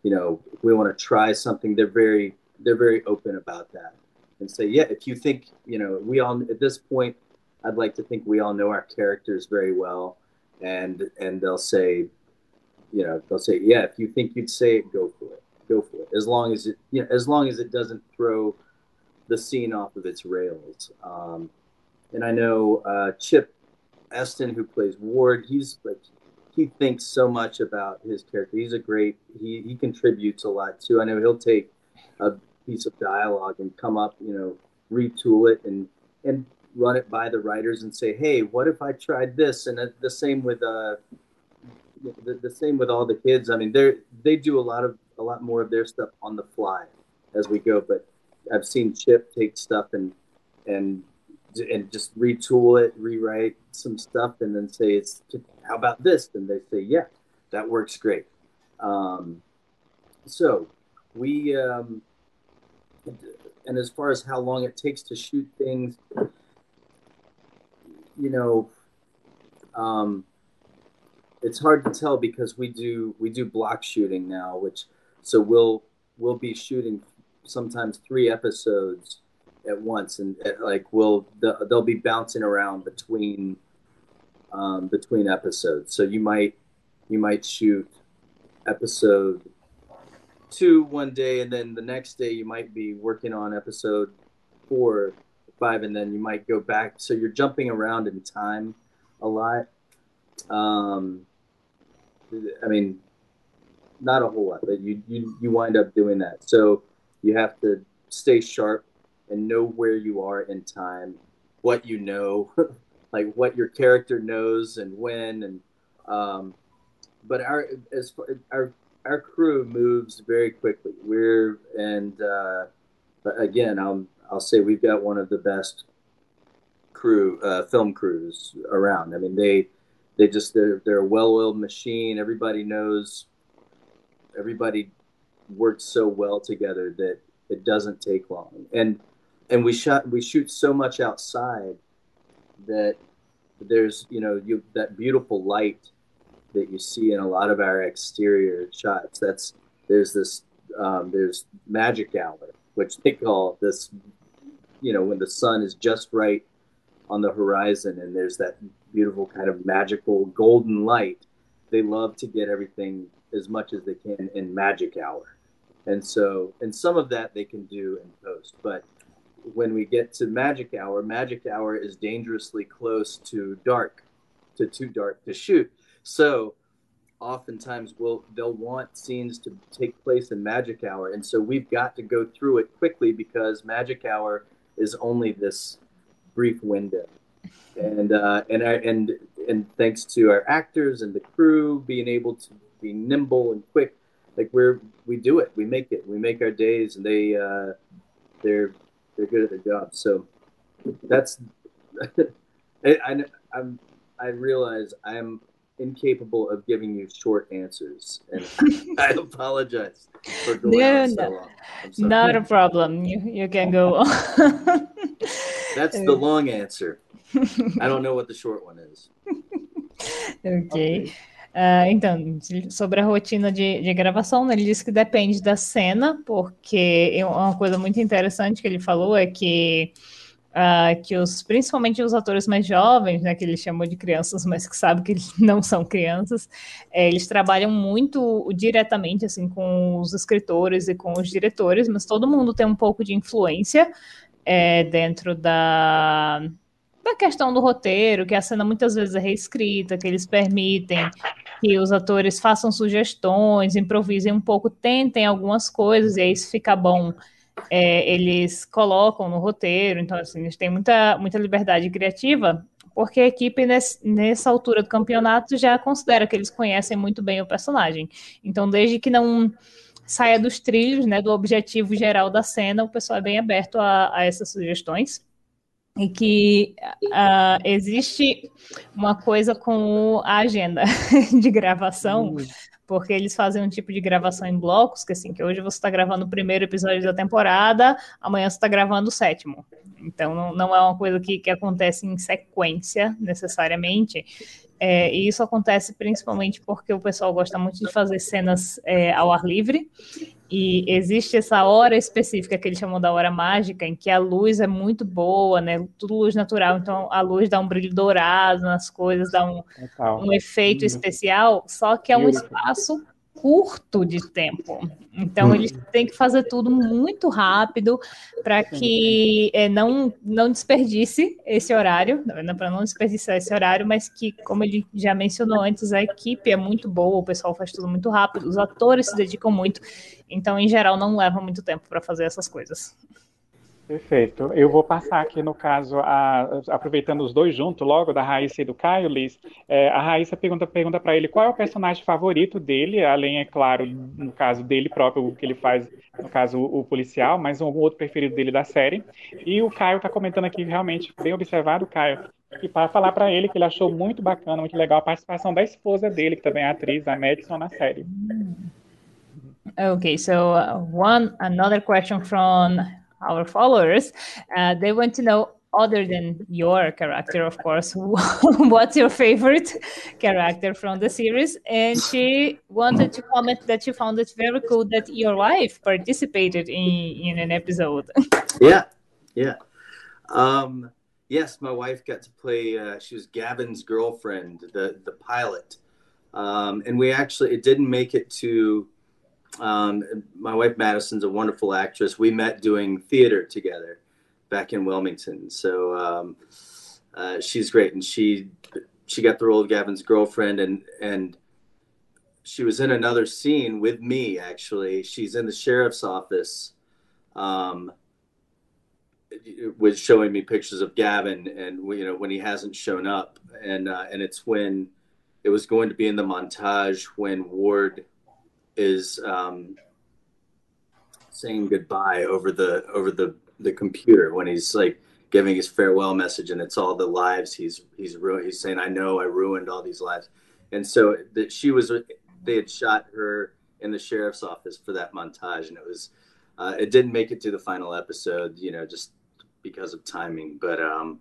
you know if we want to try something they're very they're very open about that and say yeah if you think you know we all at this point i'd like to think we all know our characters very well and and they'll say, you know, they'll say, yeah, if you think you'd say it, go for it, go for it. As long as it, you know, as long as it doesn't throw the scene off of its rails. Um, and I know uh, Chip Esten, who plays Ward, he's like he thinks so much about his character. He's a great he he contributes a lot too. I know he'll take a piece of dialogue and come up, you know, retool it and and run it by the writers and say, hey, what if I tried this? And the same with uh, the, the same with all the kids. I mean, they they do a lot of a lot more of their stuff on the fly as we go. But I've seen Chip take stuff and and and just retool it, rewrite some stuff, and then say, "It's how about this?" And they say, "Yeah, that works great." Um, so we um, and as far as how long it takes to shoot things, you know, um, it's hard to tell because we do we do block shooting now, which so we'll we'll be shooting sometimes three episodes at once, and at, uh, like we'll they'll be bouncing around between um, between episodes. So you might you might shoot episode two one day, and then the next day you might be working on episode four five, and then you might go back. So you're jumping around in time a lot. Um, I mean, not a whole lot, but you, you you wind up doing that. So you have to stay sharp and know where you are in time, what you know, like what your character knows and when. And um, but our as far, our our crew moves very quickly. We're and uh, again, I'm I'll say we've got one of the best crew uh, film crews around. I mean, they they just they're they're a well-oiled machine. Everybody knows. Everybody works so well together that it doesn't take long. And and we shot we shoot so much outside that there's you know you that beautiful light that you see in a lot of our exterior shots. That's there's this um, there's magic hour, which they call this, you know, when the sun is just right on the horizon and there's that beautiful kind of magical golden light. They love to get everything as much as they can in magic hour. And so, and some of that they can do in post. But when we get to magic hour, magic hour is dangerously close to dark, to too dark to shoot. So, oftentimes will they'll want scenes to take place in magic hour and so we've got to go through it quickly because magic hour is only this brief window. And uh, and I, and and thanks to our actors and the crew being able to be nimble and quick like we're we do it. We make it. We make our days and they uh, they're they're good at their job. So that's I, I, I'm I realize I'm incapable of giving you short answers, and I apologize for going No, on so long. Not a problem. You you can go on. That's the long answer. I don't know what the short one is. Ok. Ah, então, de- sobre a rotina de, de gravação, né, ele disse que depende da cena, porque é uma coisa muito interessante que ele falou é que, ah, que os, principalmente os atores mais jovens, né, que ele chamou de crianças, mas que sabe que eles não são crianças, eh, eles trabalham muito diretamente assim com os escritores e com os diretores, mas todo mundo tem um pouco de influência eh, dentro da da questão do roteiro, que a cena muitas vezes é reescrita, que eles permitem que os atores façam sugestões, improvisem um pouco, tentem algumas coisas, e aí se fica bom, é, eles colocam no roteiro. Então, assim, eles têm muita, muita liberdade criativa, porque a equipe, nesse- nessa altura do campeonato, já considera que eles conhecem muito bem o personagem. Então, desde que não saia dos trilhos, né, do objetivo geral da cena, o pessoal é bem aberto a, a essas sugestões e que ah, existe uma coisa com a agenda de gravação, porque eles fazem um tipo de gravação em blocos, que assim, que hoje você está gravando o primeiro episódio da temporada, amanhã você está gravando o sétimo. Então não, não é uma coisa que, que acontece em sequência necessariamente. É, e isso acontece principalmente porque o pessoal gosta muito de fazer cenas é, ao ar livre. E existe essa hora específica que eles chamam da hora mágica, em que a luz é muito boa, né? Tudo luz natural, então a luz dá um brilho dourado nas coisas, dá um, um efeito Uhum. especial, só que é um espaço curto de tempo. Então eles têm que fazer tudo muito rápido para que eh, não não desperdice esse horário, para não desperdiçar esse horário, mas que, como ele já mencionou antes, a equipe é muito boa, o pessoal faz tudo muito rápido, os atores se dedicam muito, então em geral não leva muito tempo para fazer essas coisas. Perfeito. Eu vou passar aqui, no caso, a- aproveitando os dois juntos, logo, da Raíssa e do Caio, Liz. É, a Raíssa pergunta, para ele qual é o personagem favorito dele, além, é claro, no caso dele próprio, o que ele faz, no caso, o, o policial, mas um outro preferido dele da série. E o Caio está comentando aqui, realmente, bem observado, Caio, e para falar para ele que ele achou muito bacana, muito legal a participação da esposa dele, que também é atriz, a Madison, na série. Okay, so uh, one another question from our followers. Uh, they want to know, other than your character, of course, what's your favorite character from the series? And she wanted to comment that she found it very cool that your wife participated in in an episode. Yeah, yeah. Um, yes, my wife got to play. Uh, she was Gavin's girlfriend, the the pilot, um, and we actually it didn't make it to. Um, my wife Madison's a wonderful actress. We met doing theater together back in Wilmington, so um, uh, she's great, and she she got the role of Gavin's girlfriend, and and she was in another scene with me. Actually, she's in the sheriff's office. Um, was showing me pictures of Gavin, and you know when he hasn't shown up, and uh, and it's when it was going to be in the montage when Ward is um, saying goodbye over the over the the computer when he's like giving his farewell message, and it's all the lives he's he's ruined. He's saying, "I know I ruined all these lives," and so that she was they had shot her in the sheriff's office for that montage, and it was. Uh, it didn't make it to the final episode, you know, just because of timing. But um,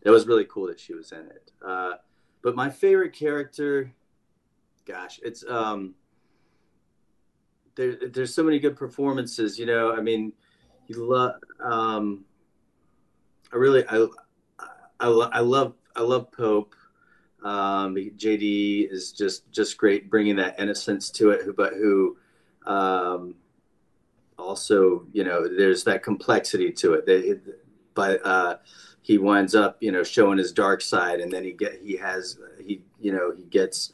it was really cool that she was in it. Uh, but my favorite character, gosh, it's um, there, there's so many good performances. You know, I mean, you love. Um, I really, I, I, I love, I love Pope. Um, JD is just just great, bringing that innocence to it. But who, um, also, you know, there's that complexity to it. That, but uh, he winds up, you know, showing his dark side, and then he get he has he, you know, he gets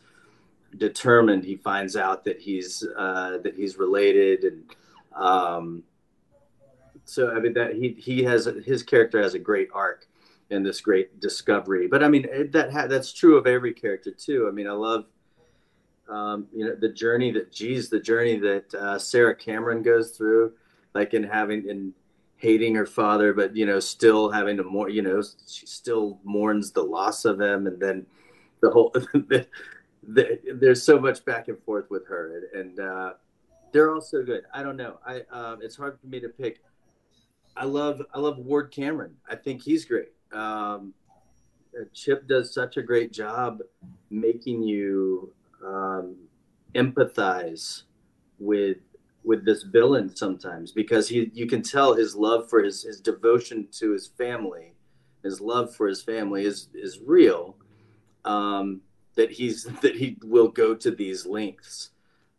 determined. He finds out that he's uh, that he's related, and um, so I mean that he he has his character has a great arc in this great discovery. But I mean that ha- that's true of every character too. I mean I love um, you know the journey that geez the journey that uh, Sarah Cameron goes through, like in having in hating her father, but you know still having to more you know she still mourns the loss of him, and then the whole the, the, there's so much back and forth with her, and, and uh, they're all so good. I don't know. I um, it's hard for me to pick. I love I love Ward Cameron. I think he's great. Um, Chip does such a great job making you um, empathize with with this villain sometimes because he you can tell his love for his his devotion to his family, his love for his family is is real. Um, that he's that he will go to these lengths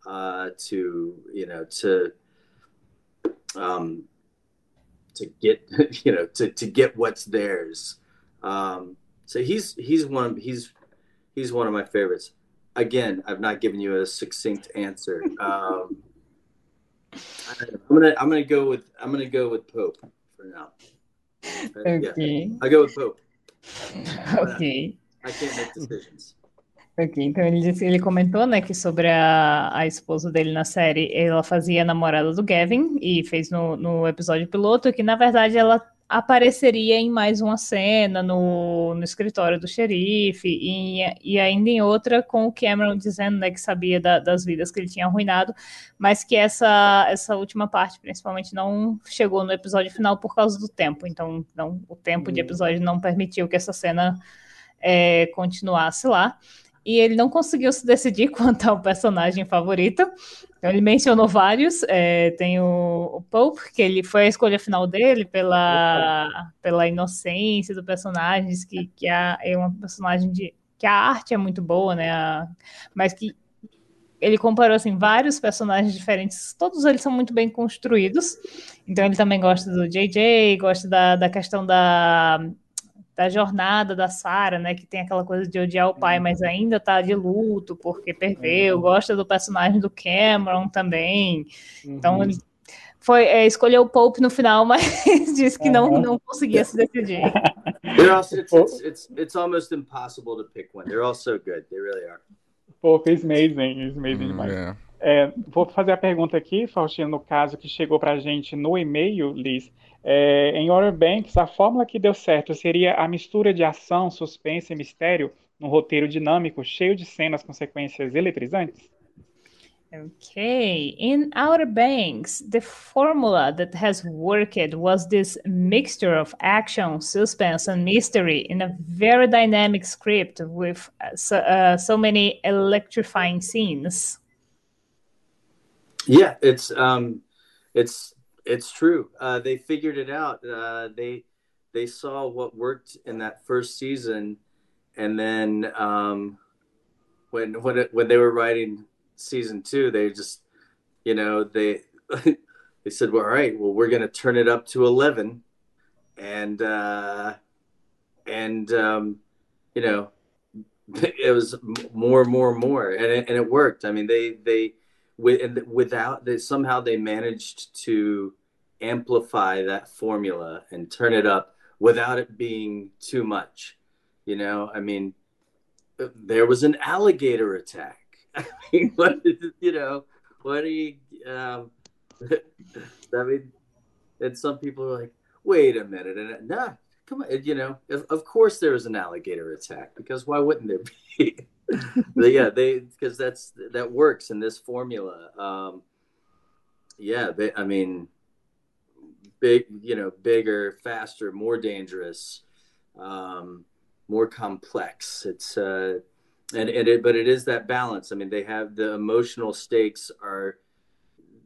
uh, to you know to um, to get you know to, to get what's theirs. Um, so he's he's one he's he's one of my favorites. Again, I've not given you a succinct answer. Um, I'm gonna I'm gonna go with I'm gonna go with Pope for now. Okay. Yeah, I go with Pope. Ok. I can't make decisions. Ok, então ele disse, ele comentou, né, que sobre a, a esposa dele na série, ela fazia a namorada do Gavin e fez no, no episódio piloto que na verdade ela apareceria em mais uma cena no, no escritório do xerife e, e ainda em outra com o Cameron dizendo né, que sabia da, das vidas que ele tinha arruinado, mas que essa, essa última parte principalmente não chegou no episódio final por causa do tempo, então não, o tempo de episódio não permitiu que essa cena é, continuasse lá e ele não conseguiu se decidir quanto ao personagem favorito. Então, ele mencionou vários. É, tem o, o, Pope, que ele foi a escolha final dele pela, pela inocência do personagem, diz que, que a, é um personagem de que a arte é muito boa, né? A, mas que ele comparou assim vários personagens diferentes, todos eles são muito bem construídos. Então ele também gosta do JJ, gosta da, da questão da da jornada da Sarah, né, que tem aquela coisa de odiar o pai, mas ainda tá de luto porque perdeu, uhum. gosta do personagem do Cameron também. Então, uhum. Então ele foi é, escolheu o Pope no final, mas disse que não não conseguia se decidir. Also, it's, it's, it's, it's, almost impossible to pick one. They're all so good. They really are. Pope is amazing, is amazing mm, demais. Yeah. É, vou fazer a pergunta aqui, Faustino, no caso que chegou para a gente no e-mail, Liz. É, em Outer Banks, a fórmula que deu certo seria a mistura de ação, suspense e mistério num roteiro dinâmico, cheio de cenas com sequências eletrizantes? Okay, in Outer Banks, the formula that has worked was this mixture of action, suspense, and mystery in a very dynamic script with uh, so, uh, so many electrifying scenes. Yeah, it's um, it's it's true. Uh, they figured it out. Uh, they they saw what worked in that first season, and then um, when when it, when they were writing season two, they just you know they they said, "Well, all right, well, we're going to turn it up to eleven, and uh, and um, you know." It was more, more, more, and it, and it worked. I mean, they they with, without they somehow they managed to amplify that formula and turn it up without it being too much. You know, I mean, there was an alligator attack. I mean, what you know, what do you? Um, I mean, and some people are like, "Wait a minute," and nah, come on, you know, of, of course there was an alligator attack because why wouldn't there be? yeah, they because that's that works in this formula. Um, yeah, they, I mean, big, you know, bigger, faster, more dangerous, um, more complex. It's uh, and and it, but it is that balance. I mean, they have the emotional stakes are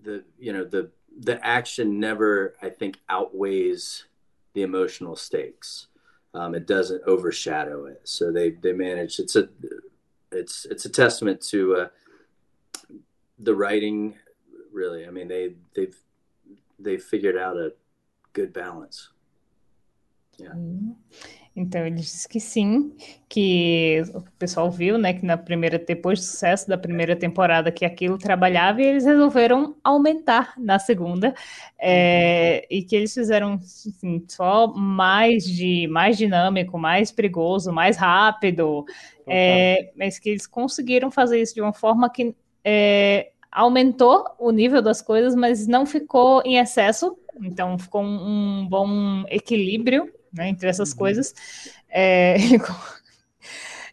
the you know the the action never I think outweighs the emotional stakes. Um, it doesn't overshadow it. So they they manage. It's a it's it's a testament to uh, the writing. Really, I mean they they've they've figured out a good balance. Yeah. Então ele disse que sim, que o pessoal viu, né, que na primeira depois do sucesso da primeira temporada que aquilo trabalhava e eles resolveram aumentar na segunda é, e que eles fizeram assim, só mais de mais dinâmico, mais perigoso, mais rápido, é, mas que eles conseguiram fazer isso de uma forma que é, aumentou o nível das coisas, mas não ficou em excesso. Então ficou um, um bom equilíbrio né, entre essas uhum. coisas. É, ele,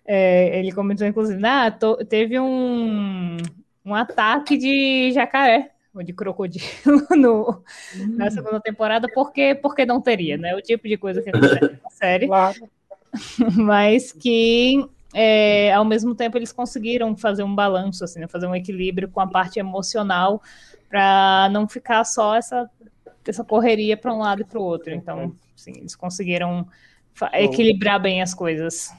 é, ele, comentou, inclusive, ah, teve um, um ataque de jacaré ou de crocodilo no, uhum. na segunda temporada, porque, porque não teria, né? O tipo de coisa que acontece na série. Claro. Mas que é, ao mesmo tempo eles conseguiram fazer um balanço, assim, né? fazer um equilíbrio com a parte emocional para não ficar só essa, essa correria para um lado e para o outro. Então, Assim, eles conseguiram equilibrar bem as coisas.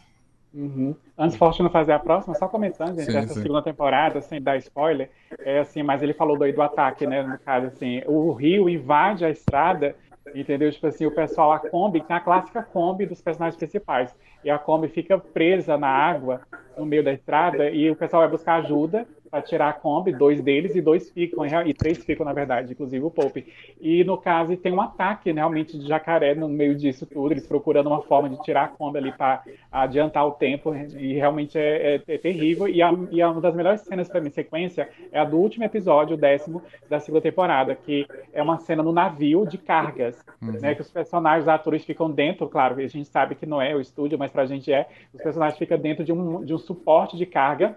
Uhum. Antes Fortuna fazer a próxima, só começando, gente, sim, essa sim. segunda temporada, sem dar spoiler, é assim, mas ele falou do, do ataque, né? No caso, assim, o rio invade a estrada, entendeu? Tipo assim, o pessoal, a Kombi, tem a clássica Kombi dos personagens principais, e a Kombi fica presa na água, no meio da estrada, e o pessoal vai buscar ajuda, para tirar a Kombi, dois deles e dois ficam, e três ficam, na verdade, inclusive o Pope. E no caso, tem um ataque né, realmente de jacaré no meio disso tudo, eles procurando uma forma de tirar a Kombi ali para adiantar o tempo, e realmente é, é, é terrível. E, a, e uma das melhores cenas para mim, sequência, é a do último episódio, o décimo da segunda temporada, que é uma cena no navio de cargas, uhum. né, que os personagens, os atores ficam dentro, claro, a gente sabe que não é o estúdio, mas para a gente é, os personagens ficam dentro de um, de um suporte de carga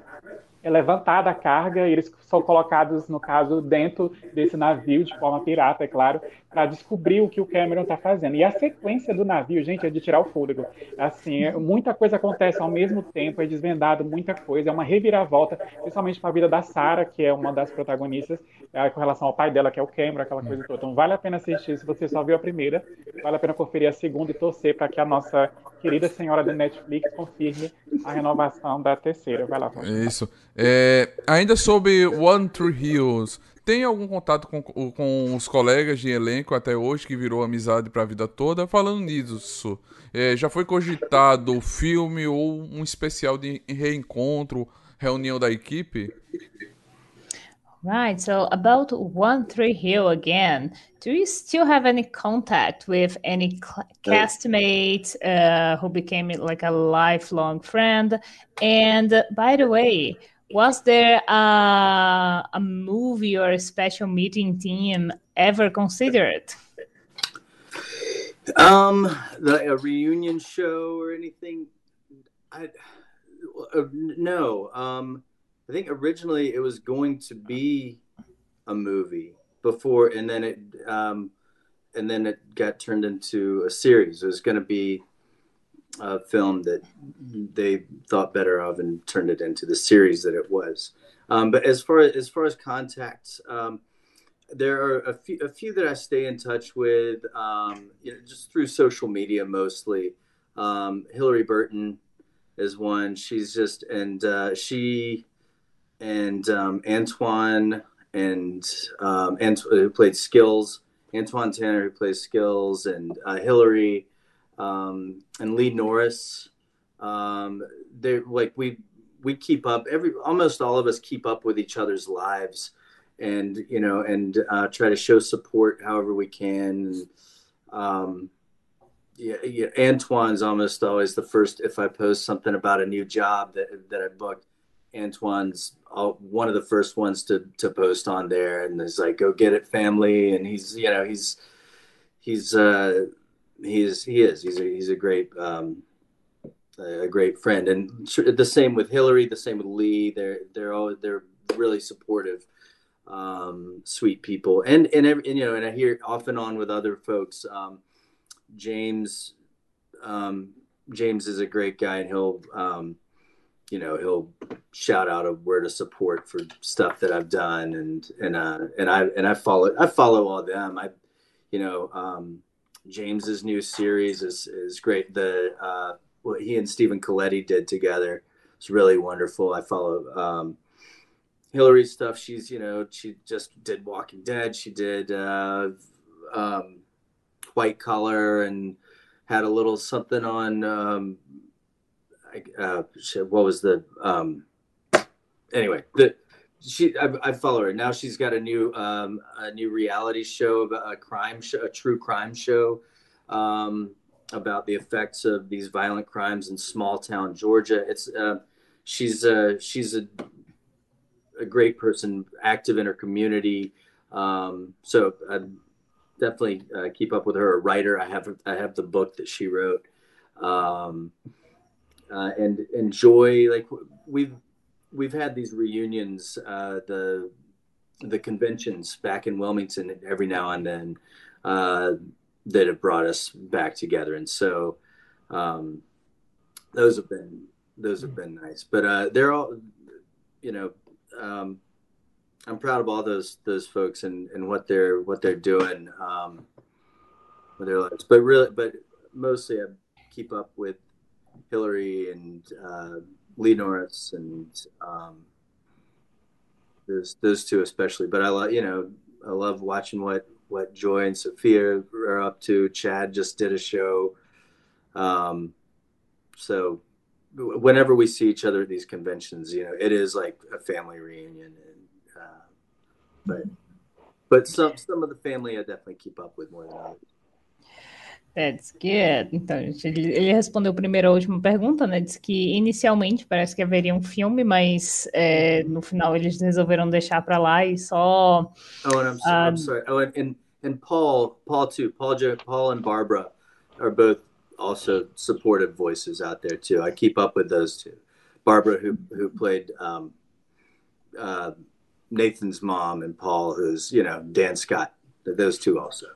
é levantada a carga e eles são colocados, no caso, dentro desse navio, de forma pirata, é claro, para descobrir o que o Cameron está fazendo. E a sequência do navio, gente, é de tirar o fôlego. Assim, é, muita coisa acontece ao mesmo tempo, é desvendado muita coisa, é uma reviravolta, principalmente para a vida da Sarah, que é uma das protagonistas, é, com relação ao pai dela, que é o Cameron, aquela coisa toda. Então, vale a pena assistir. Se você só viu a primeira, vale a pena conferir a segunda e torcer para que a nossa querida senhora do Netflix confirme a renovação da terceira. Vai lá, Isso. É, ainda sobre One Tree Hills, tem algum contato com, com os colegas de elenco até hoje que virou amizade para a vida toda? Falando nisso, é, já foi cogitado filme ou um especial de reencontro, reunião da equipe? Right. So about One Tree Hill again, do you still have any contact with any castmates uh, who became like a lifelong friend? And by the way, was there a, a movie or a special meeting team ever considered? Um, the, a reunion show or anything? I uh, no. Um, I think originally it was going to be a movie before, and then it um, and then it got turned into a series. It was going to be a film that they thought better of and turned it into the series that it was. Um, but as far as far as contacts, um, there are a few, a few that I stay in touch with, um, you know, just through social media mostly. Um, Hilarie Burton is one. She's just and uh, she and um, Antoine and um, Ant- who played Skills, Antoine Tanner who plays Skills, and uh, Hilarie um, and Lee Norris. Um, they're like we we keep up every almost all of us keep up with each other's lives, and you know and uh, try to show support however we can. Um, yeah, yeah, Antoine's almost always the first if I post something about a new job that that I booked Antoine's one of the first ones to to post on there, and is like, "Go get it, family!" And he's you know he's he's uh, he's he is he's a, he's a great um, a great friend, and the same with Hilarie, the same with Lee. They're they're all they're really supportive, um, sweet people, and and, every, and you know, and I hear off and on with other folks. Um, James um, James is a great guy, and he'll um, you know he'll shout out a word of support for stuff that I've done and and uh and I and I follow I follow all them I you know um James's new series is is great. The uh what he and Stephen Coletti did together is really wonderful. I follow um Hilarie's stuff. She's you know she just did Walking Dead. She did uh um White Collar and had a little something on um uh, what was the um, anyway the she I, I, follow her now. She's got a new um, a new reality show about a crime show, a true crime show um, about the effects of these violent crimes in small town Georgia. It's uh, she's uh, she's a a great person, active in her community. Um, so I definitely uh, keep up with her. A writer, I have I have the book that she wrote. Um, uh, and enjoy like we've we've had these reunions uh, the the conventions back in Wilmington every now and then uh, that have brought us back together. And so um, those have been those have been nice. But uh, they're all you know um, I'm proud of all those those folks and, and what they're what they're doing um, with their lives. But really but mostly I keep up with Hilarie and uh, Lee Norris and um, those those two especially. But I love you know I love watching what what Joy and Sophia are up to. Chad just did a show. Um, so whenever we see each other at these conventions, you know, it is like a family reunion. And, uh, but but some some of the family I definitely keep up with more than others. That's good. Então, ele, ele respondeu primeiro a última pergunta, né? Disse que inicialmente parece que haveria um filme, mas é, no final eles resolveram deixar para lá e só. Oh, and I'm, so, uh, I'm sorry. Oh, and, and, and Paul, Paul too. Paul, Paul and Barbara are both also supportive voices out there too. I keep up with those two. Barbara, who who played um, uh, Nathan's mom, and Paul, who's you know Dan Scott. Those two also.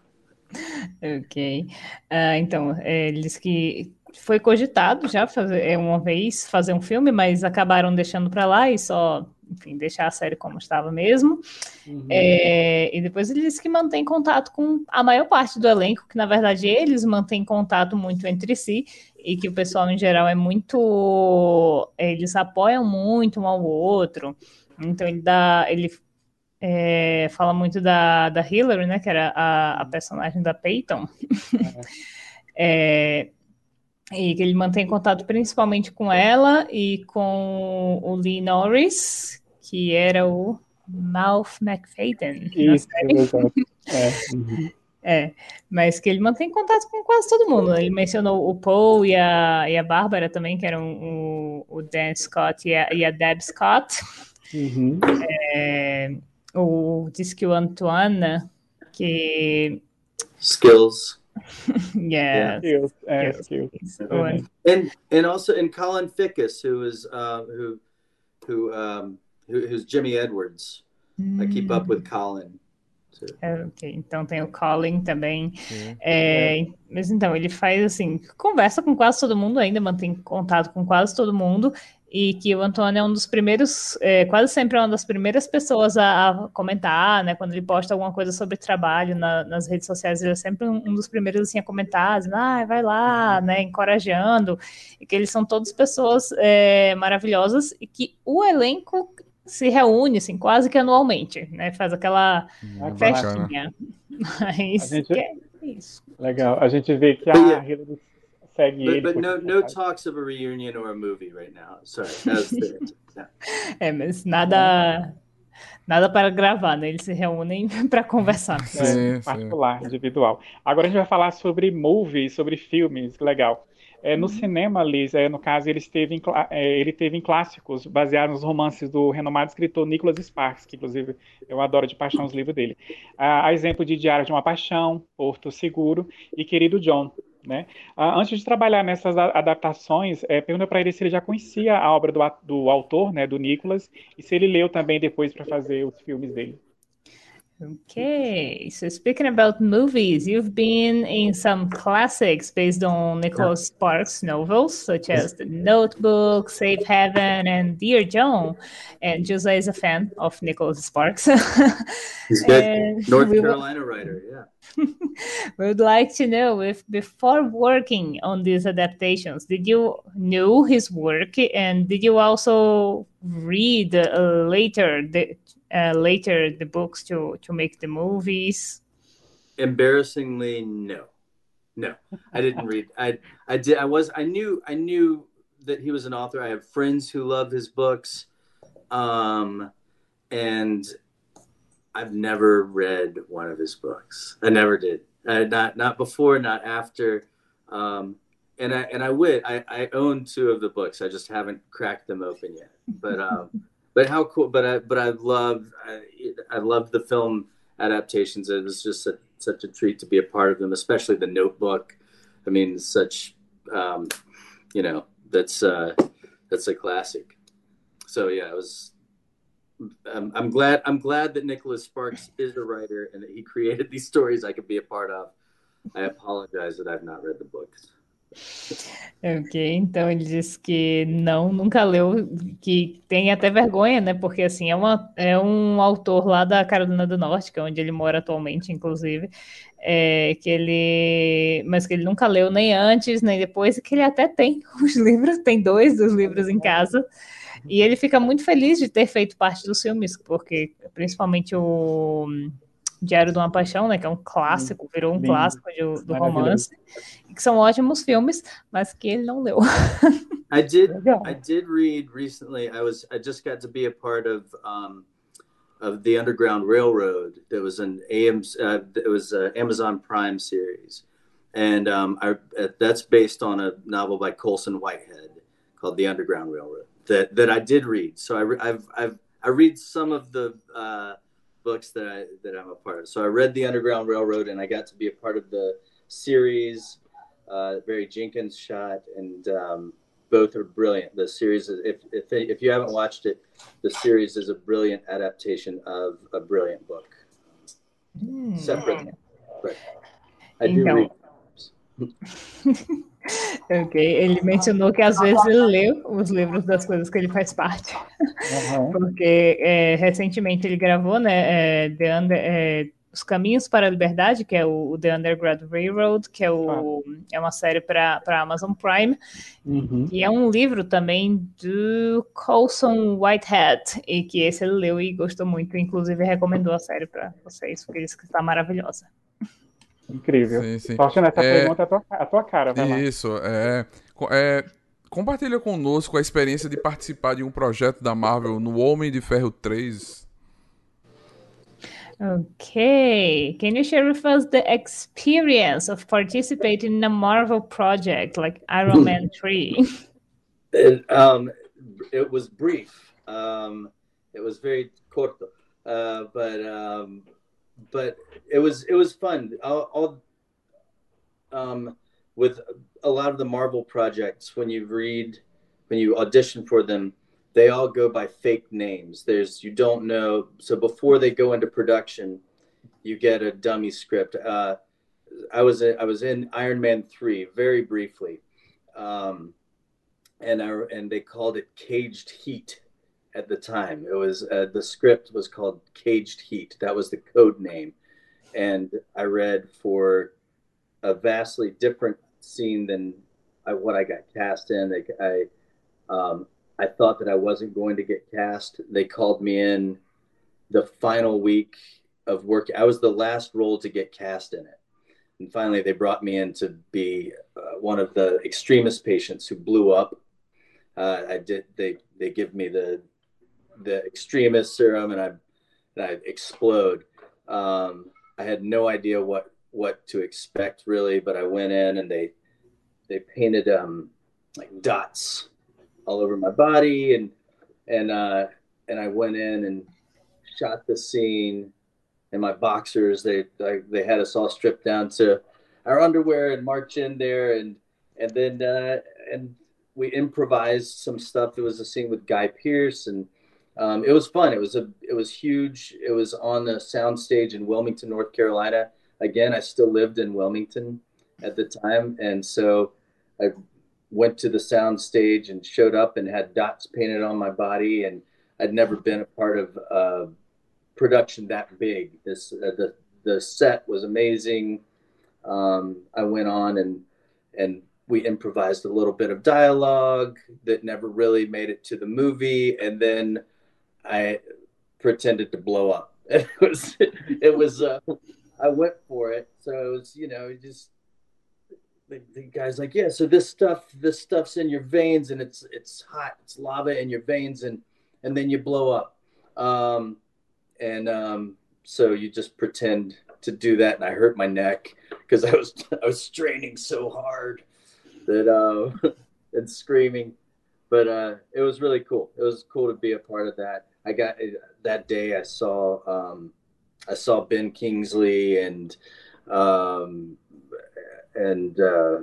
Ok. Uh, então, é, ele disse que foi cogitado já fazer, é, uma vez fazer um filme, mas acabaram deixando para lá e só, enfim, deixar a série como estava mesmo. Uhum. É, e depois ele disse que mantém contato com a maior parte do elenco, que na verdade eles mantêm contato muito entre si e que o pessoal em geral é muito, eles apoiam muito um ao outro. Então ele dá, ele é, fala muito da, da Hillary, né, que era a, a personagem da Peyton, é, e que ele mantém contato principalmente com ela e com o Lee Norris, que era o Mouth McFadden. Isso, é. Uhum. é, mas que ele mantém contato com quase todo mundo. Ele mencionou o Paul e a, e a Bárbara também, que eram o, o Dan Scott e a, e a Deb Scott. Uhum. É, o disse que o Antoine que skills. Yeah, yeah. Skills, uh, skills. skills. and and also and Colin Fickus who is uh, who who um who, who's Jimmy Edwards. I keep up with Colin é, ok, então tem o Colin também. É, mas então, ele faz assim, conversa com quase todo mundo ainda, mantém contato com quase todo mundo e que o Antônio é um dos primeiros, é, quase sempre é uma das primeiras pessoas a, a, comentar, né? Quando ele posta alguma coisa sobre trabalho na, nas redes sociais, ele é sempre um, um, dos primeiros assim, a comentar, dizendo, ah, vai lá, né? Encorajando, e que eles são todas pessoas é, maravilhosas e que o elenco se reúne assim, quase que anualmente, né? Faz aquela hum, festinha. Mas gente... é isso. Legal. A gente vê que a Hillary segue but. But no, no talks of a reunion or a movie right now. Sorry, the, É, mas nada nada para gravar, né? Eles se reúnem para conversar. É, sim, particular, sim. individual. Agora a gente vai falar sobre movies, sobre filmes, legal. É, no uhum. cinema, Liz, é, no caso, ele esteve, em, é, ele teve em clássicos baseados nos romances do renomado escritor Nicholas Sparks, que inclusive eu adoro de paixão os livros dele. A, a exemplo de Diário de uma Paixão, Porto Seguro e Querido John, né? Ah, antes de trabalhar nessas adaptações, é, pergunta para ele se ele já conhecia a obra do, do autor, né, do Nicholas, e se ele leu também depois para fazer os filmes dele. Okay, so speaking about movies, you've been in some classics based on Nicholas Sparks novels, such as The Notebook, Safe Haven, and Dear John. And Jose is a fan of Nicholas Sparks. He's good. North Carolina writer, yeah. we would like to know if before working on these adaptations, did you know his work and did you also read uh, later the uh, later the books to to make the movies? Embarrassingly, no, no, I didn't read. I I did. I was. I knew. I knew that he was an author. I have friends who love his books, um, and I've never read one of his books. I never did. Not not before, not after. Um, and I and I would. I, I own two of the books. I just haven't cracked them open yet. But um, but how cool! But I but I love I, I love the film adaptations. It was just a, such a treat to be a part of them, especially the Notebook. I mean, such um, you know that's uh, that's a classic. So yeah, it was. I'm, I'm glad. I'm glad that Nicholas Sparks is a writer and that he created these stories I could be a part of. I apologize that I've not read the books. Ok, então ele disse que não, nunca leu, que tem até vergonha, né? Porque assim, é, uma, é um autor lá da Carolina do Norte, que é onde ele mora atualmente, inclusive, é, que ele. Mas que ele nunca leu nem antes, nem depois, e que ele até tem os livros, tem dois dos livros em casa. E ele fica muito feliz de ter feito parte dos filmes, porque principalmente o Diário de uma Paixão, né, que é um clássico, virou um Lindo. clássico de, do romance, que são ótimos filmes, mas que ele não leu. I did I did read recently. I was I just got to be a part of um, of the Underground Railroad. There was an AM uh, it was an Amazon Prime series, and um, I, uh, that's based on a novel by Colson Whitehead called The Underground Railroad that that I did read. So I I've I've I read some of the uh, books that I that I'm a part of. So I read the Underground Railroad, and I got to be a part of the series. Uh, Barry Jenkins shot, and um, both are brilliant. The series, is, if if if you haven't watched it, the series is a brilliant adaptation of a brilliant book. Mm. Separate, but I do então, read. Ok, ele mencionou que às vezes ele lê os livros das coisas que ele faz parte, uhum. porque é, recentemente ele gravou, né, é, The Under, é, Os Caminhos para a Liberdade, que é o, o The Underground Railroad, que é, o, ah. é uma série para Amazon Prime, uhum. e é um livro também do Colson Whitehead, e que esse ele leu e gostou muito, inclusive recomendou a série para vocês, porque ele disse que está maravilhosa. Incrível. Sim, sim. Sorte nessa é... pergunta é a tua, a tua cara, vai Isso, é, é. Compartilha conosco a experiência de participar de um projeto da Marvel no Homem de Ferro 3. Okay. Can you share with us the experience of participating in a Marvel project like Iron Man 3? It, um, it was brief. Um, it was very corto. Uh, but um, but it was it was fun. I'll um, with a lot of the Marvel projects, when you read, when you audition for them, they all go by fake names. There's you don't know. So before they go into production, you get a dummy script. Uh, I was I was in Iron Man three very briefly, um, and I and they called it Caged Heat at the time. It was uh, the script was called Caged Heat. That was the code name, and I read for a vastly different scene than I, what I got cast in. They, I um, I thought that I wasn't going to get cast. They called me in the final week of work. I was the last role to get cast in it. And finally, they brought me in to be uh, one of the Extremis patients who blew up. Uh, I did. They they give me the the Extremis serum and I and I explode. Um, I had no idea what what to expect really, but I went in and they they painted um, like dots all over my body and and uh, and I went in and shot the scene. And my boxers, they they had us all stripped down to our underwear and march in there and and then uh, and we improvised some stuff. There was a scene with Guy Pearce and um, it was fun. It was a it was huge. It was on the soundstage in Wilmington, North Carolina. Again, I still lived in Wilmington at the time, and so I went to the soundstage and showed up and had dots painted on my body, and I'd never been a part of a production that big. This uh, the the set was amazing. Um, I went on and and we improvised a little bit of dialogue that never really made it to the movie, and then I pretended to blow up. It was it was uh, I went for it. So it was you know just the, the guy's like yeah. So this stuff this stuff's in your veins and it's it's hot. It's lava in your veins and and then you blow up. Um, and um, so you just pretend to do that, and I hurt my neck because I was I was straining so hard that uh, and screaming. But uh, it was really cool. It was cool to be a part of that. I got that day. I saw um, I saw Ben Kingsley and um, and uh,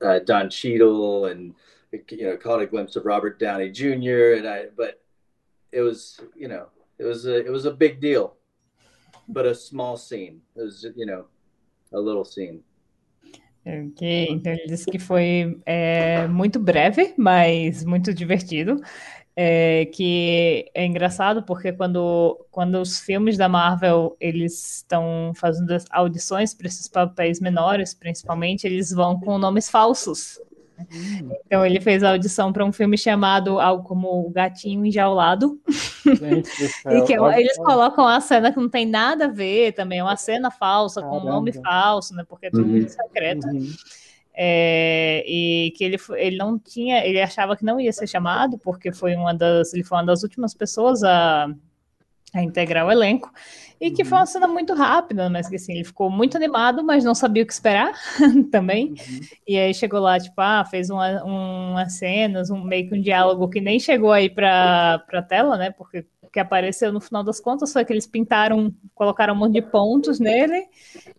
uh, Don Cheadle and you know caught a glimpse of Robert Downey Jr. and I but it was you know it was a it was a big deal, but a small scene. It was you know a little scene. Ok, então ele disse que foi é, muito breve, mas muito divertido. É, que é engraçado porque quando, quando os filmes da Marvel eles estão fazendo audições para esses papéis menores, principalmente, eles vão com nomes falsos. Então ele fez a audição para um filme chamado algo como O Gatinho Enjaulado. E que eles colocam a cena que não tem nada a ver também, é uma cena falsa, Caramba. com um nome falso, né? Porque é tudo uhum. secreto. Uhum. É, e que ele, ele não tinha, ele achava que não ia ser chamado, porque foi uma das, ele foi uma das últimas pessoas a a integrar o elenco, e que foi uma cena muito rápida, mas que assim, ele ficou muito animado, mas não sabia o que esperar também. Uhum. E aí chegou lá, tipo, ah, fez uma, umas cenas, um, meio que um diálogo que nem chegou aí para a tela, né? Porque que apareceu no final das contas foi que eles pintaram, colocaram um monte de pontos nele,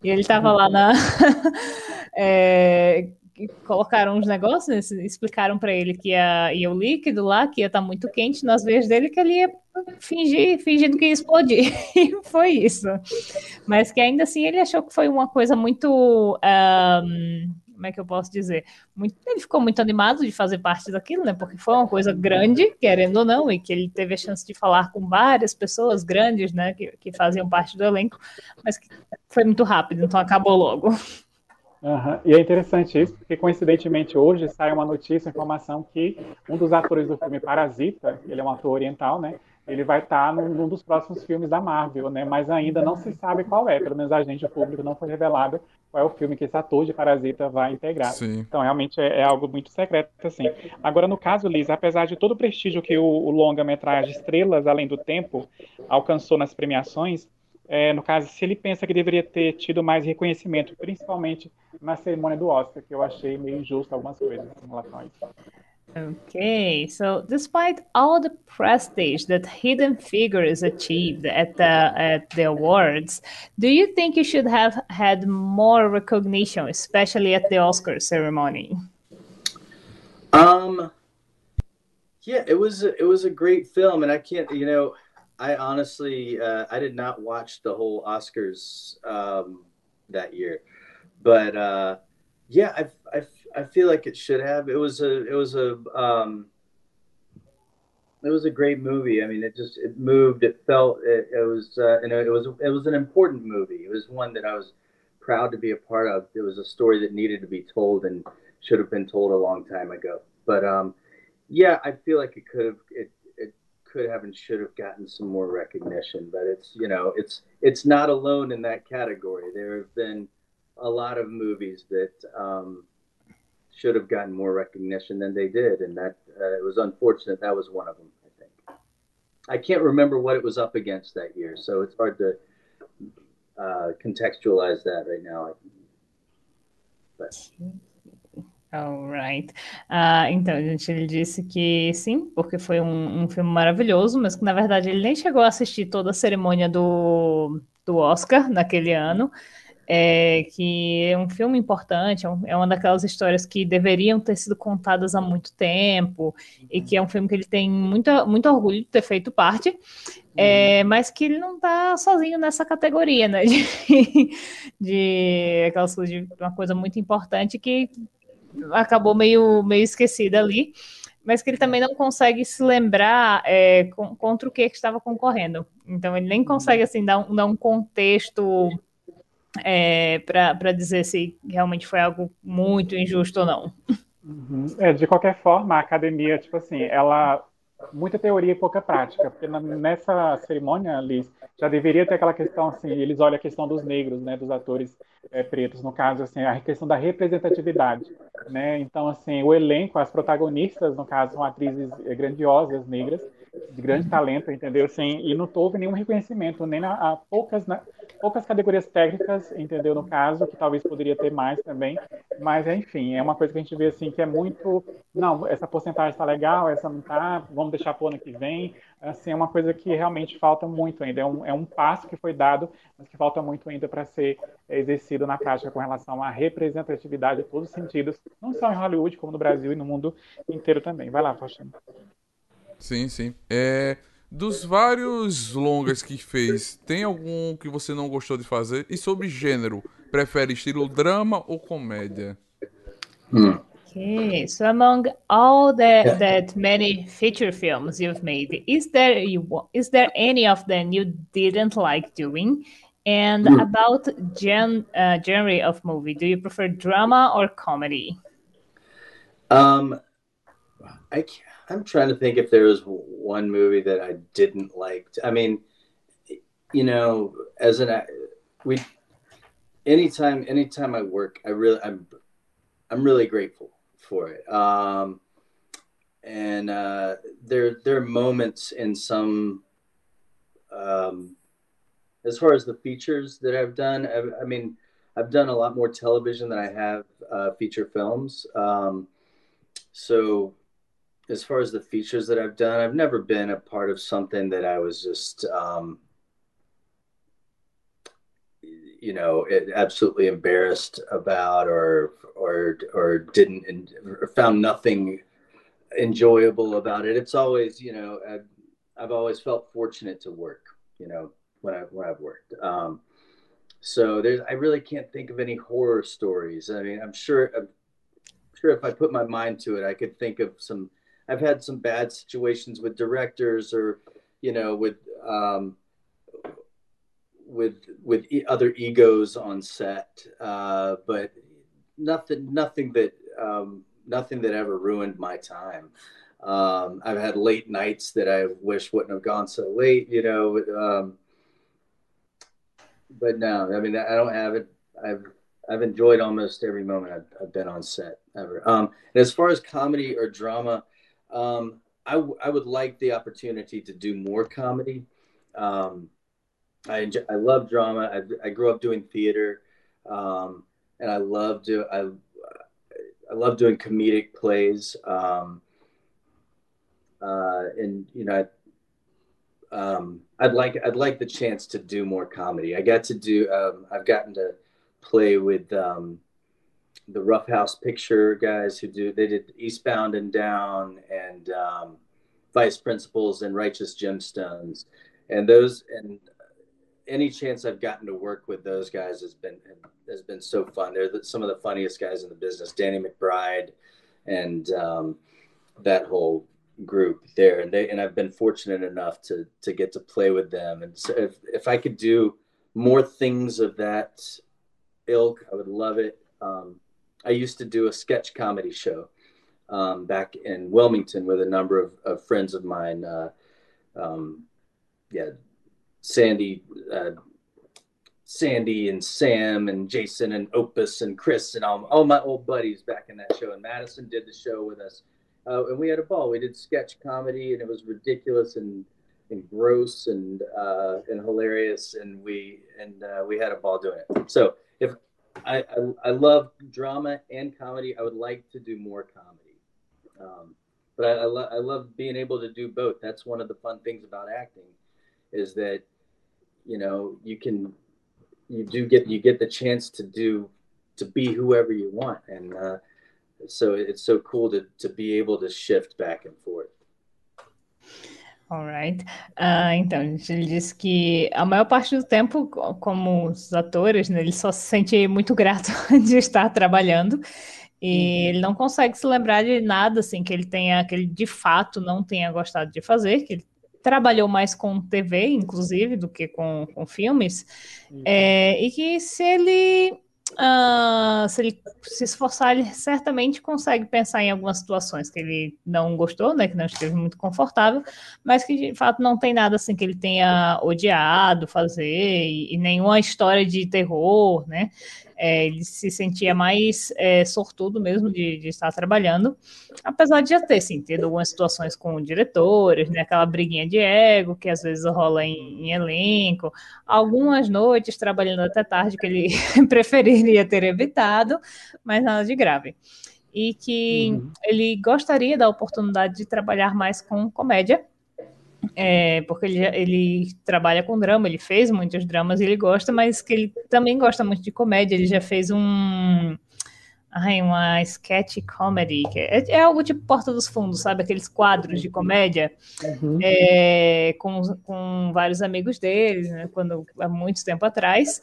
e ele estava lá na. é, colocaram uns negócios, né, explicaram para ele que ia, ia o líquido lá, que ia estar tá muito quente nas veias dele, que ele ia fingir, fingindo que ia explodir. E foi isso. Mas que ainda assim ele achou que foi uma coisa muito. Um, como é que eu posso dizer? Muito, ele ficou muito animado de fazer parte daquilo, né? Porque foi uma coisa grande, querendo ou não, e que ele teve a chance de falar com várias pessoas grandes, né? Que, que faziam parte do elenco, mas que foi muito rápido, então acabou logo. Uhum. E é interessante isso, porque coincidentemente hoje sai uma notícia, informação que um dos atores do filme Parasita, ele é um ator oriental, né? Ele vai estar num, num dos próximos filmes da Marvel, né? Mas ainda não se sabe qual é, pelo menos a gente, o público, não foi revelado qual é o filme que esse ator de Parasita vai integrar. Sim. Então, realmente é, é, algo muito secreto, assim. Agora, no caso, Liz, apesar de todo o prestígio que o, o longa-metragem Estrelas Além do Tempo alcançou nas premiações, é, no caso, se ele pensa que deveria ter tido mais reconhecimento, principalmente na cerimônia do Oscar, que eu achei meio injusto algumas coisas em relação a isso. Okay, so despite all the prestige that Hidden Figures achieved at the at the awards, do you think you should have had more recognition, especially at the Oscar ceremony? Um, yeah, it was it was a great film, and I can't, you know, I honestly, uh, I did not watch the whole Oscars um, that year, but uh, yeah, I, I, I feel like it should have. It was a, it was a, um, it was a great movie. I mean, it just it moved. It felt it, it was, uh, know, it was it was an important movie. It was one that I was proud to be a part of. It was a story that needed to be told and should have been told a long time ago. But um, yeah, I feel like it could have. It, could have and should have gotten some more recognition. But it's you know it's it's not alone in that category. There have been a lot of movies that um, should have gotten more recognition than they did, and that uh, it was unfortunate. That was one of them. I think. I can't remember what it was up against that year, so it's hard to uh, contextualize that right now. But. Alright. Ah, então, gente, ele disse que sim, porque foi um, um, filme maravilhoso, mas que na verdade ele nem chegou a assistir toda a cerimônia do, do Oscar naquele ano. É, que é um filme importante, é, um, é, uma daquelas histórias que deveriam ter sido contadas há muito tempo, e que é um filme que ele tem muita, muito orgulho de ter feito parte, é, mas que ele não está sozinho nessa categoria, né? De, de aquelas de uma coisa muito importante que acabou meio, meio esquecida ali mas que ele também não consegue se lembrar é, com, contra o que, que estava concorrendo. Então ele nem consegue assim dar um, dar um contexto é, para dizer se realmente foi algo muito injusto ou não. Uhum. É, de qualquer forma, a academia, tipo assim, ela muita teoria e pouca prática, porque na, nessa cerimônia, Liz, já deveria ter aquela questão assim, eles olham a questão dos negros, né, dos atores é, pretos, no caso, assim, a questão da representatividade, né, então, assim, o elenco, as protagonistas, no caso, são atrizes é, grandiosas, negras, de grande talento, entendeu? Assim, e não houve nenhum reconhecimento, nem na, a poucas, na, poucas categorias técnicas, entendeu? No caso, que talvez poderia ter mais também, mas enfim, é uma coisa que a gente vê assim que é muito, não, essa porcentagem está legal, essa não está, vamos deixar para o ano que vem, assim, é uma coisa que realmente falta muito ainda, é um, é um passo que foi dado, mas que falta muito ainda para ser exercido na prática com relação à representatividade em todos os sentidos, não só em Hollywood, como no Brasil e no mundo inteiro também. Vai lá, Faustino. Sim, sim. É, dos vários longas que fez, tem algum que você não gostou de fazer? E sobre gênero, prefere estilo drama ou comédia? Hmm. Okay, so among all the that many feature films you've made, is there you is there any of them you didn't like doing? And mm. about gen uh, genre of movie, do you prefer drama or comedy? Um, I I'm trying to think if there was one movie that I didn't like. I mean, you know, as an we anytime anytime I work, I really I'm I'm really grateful for it. Um, and uh, there there are moments in some um, as far as the features that I've done. I, I mean, I've done a lot more television than I have uh, feature films. Um, so as far as the features that I've done, I've never been a part of something that I was just, um, you know, absolutely embarrassed about, or or or didn't or found nothing enjoyable about it. It's always, you know, I've, I've always felt fortunate to work, you know, when I when I've worked. Um, so there's, I really can't think of any horror stories. I mean, I'm sure, I'm sure if I put my mind to it, I could think of some I've had some bad situations with directors or, you know, with um, with with e- other egos on set, uh, but nothing nothing that um, nothing that ever ruined my time. Um, I've had late nights that I wish wouldn't have gone so late, you know. Um, but no, I mean, I don't have it. I've I've enjoyed almost every moment I've, I've been on set ever. Um, and as far as comedy or drama, um, I, w- I would like the opportunity to do more comedy. Um, I, enjoy, I love drama. I, I grew up doing theater, um, and I love do I, I love doing comedic plays. Um, uh, and you know, I, um, I'd like I'd like the chance to do more comedy. I got to do. Um, I've gotten to play with um, Rough House Picture guys who do they did Eastbound and Down and um, Vice Principals and Righteous Gemstones, and those and any chance I've gotten to work with those guys has been has been so fun. They're the, some of the funniest guys in the business. Danny McBride and um, that whole group there, and they and I've been fortunate enough to to get to play with them. And so if if I could do more things of that ilk, I would love it. Um, I used to do a sketch comedy show um, back in Wilmington with a number of, of friends of mine. Uh, um, yeah, Sandy, uh, Sandy and Sam and Jason and Opus and Chris and all, all my old buddies back in that show. And Madison did the show with us. Uh, and we had a ball. We did sketch comedy, and it was ridiculous and and gross and uh, and hilarious. And we and uh, we had a ball doing it. So if I, I, I love drama and comedy. I would like to do more comedy, um, but I, I, lo- I love being able to do both. That's one of the fun things about acting, is that you know you can you do get you get the chance to do to be whoever you want, and uh, so it's so cool to to be able to shift back and forth. Alright. Ah, então, ele disse que a maior parte do tempo, como os atores, né, ele só se sente muito grato de estar trabalhando e uhum. ele não consegue se lembrar de nada assim que ele tenha, que ele de fato não tenha gostado de fazer, que ele trabalhou mais com TV, inclusive, do que com, com filmes, é, e que se ele Uh, se ele se esforçar, ele certamente consegue pensar em algumas situações que ele não gostou, né, que não esteve muito confortável, mas que de fato não tem nada assim que ele tenha odiado fazer e, e nenhuma história de terror, né? É, ele se sentia mais é, sortudo mesmo de, de, estar trabalhando, apesar de já ter, sim, tido algumas situações com diretores, né, aquela briguinha de ego que às vezes rola em, em elenco, algumas noites trabalhando até tarde que ele preferiria ter evitado, mas nada de grave. E que uhum. ele gostaria da oportunidade de trabalhar mais com comédia, é, porque ele, ele trabalha com drama, ele fez muitos dramas e ele gosta, mas que ele também gosta muito de comédia. Ele já fez um. Ai, uma sketch comedy, que é, é algo tipo Porta dos Fundos, sabe? Aqueles quadros de comédia uhum. é, com, com vários amigos deles, né? Quando, há muito tempo atrás,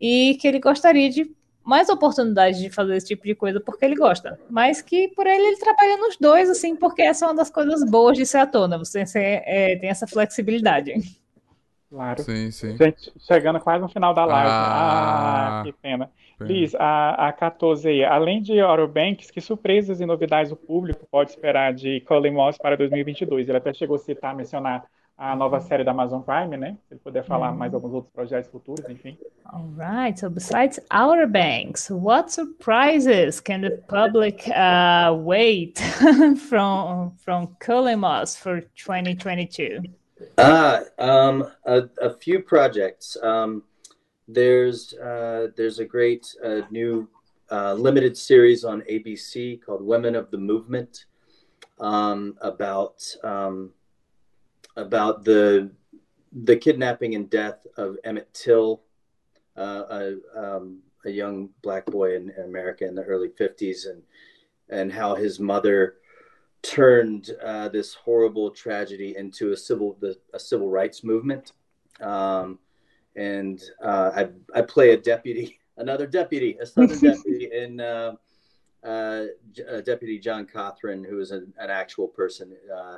e que ele gostaria de mais oportunidade de fazer esse tipo de coisa porque ele gosta. Mas que por ele ele trabalha nos dois, assim, porque essa é uma das coisas boas de ser autônomo. Você é, tem essa flexibilidade. Claro. Sim, sim. Gente, chegando quase no final da live. Ah, ah que pena. pena. Liz, a, a 14 aí, além de Outer Banks, que surpresas e novidades o público pode esperar de Colin Moss para 2022? Ele até chegou a citar, mencionar a nova série da Amazon Prime, né? Se ele puder falar mais alguns outros projetos futuros, enfim. All right. So besides Outer Banks, what surprises can the public uh, wait from from Moss for 2022? Uh, um, a, a few projects. Um, there's uh, there's a great uh, new uh, limited series on ABC called Women of the Movement um, about um, about the the kidnapping and death of Emmett Till, uh, a, um, a, young black boy in, in, America in the early 50s, and and how his mother turned uh, this horrible tragedy into a civil the, a civil rights movement. Um, and uh, I I play a deputy, another deputy, a southern deputy in. Uh, uh, Deputy John Cothran, who is an, an actual person uh,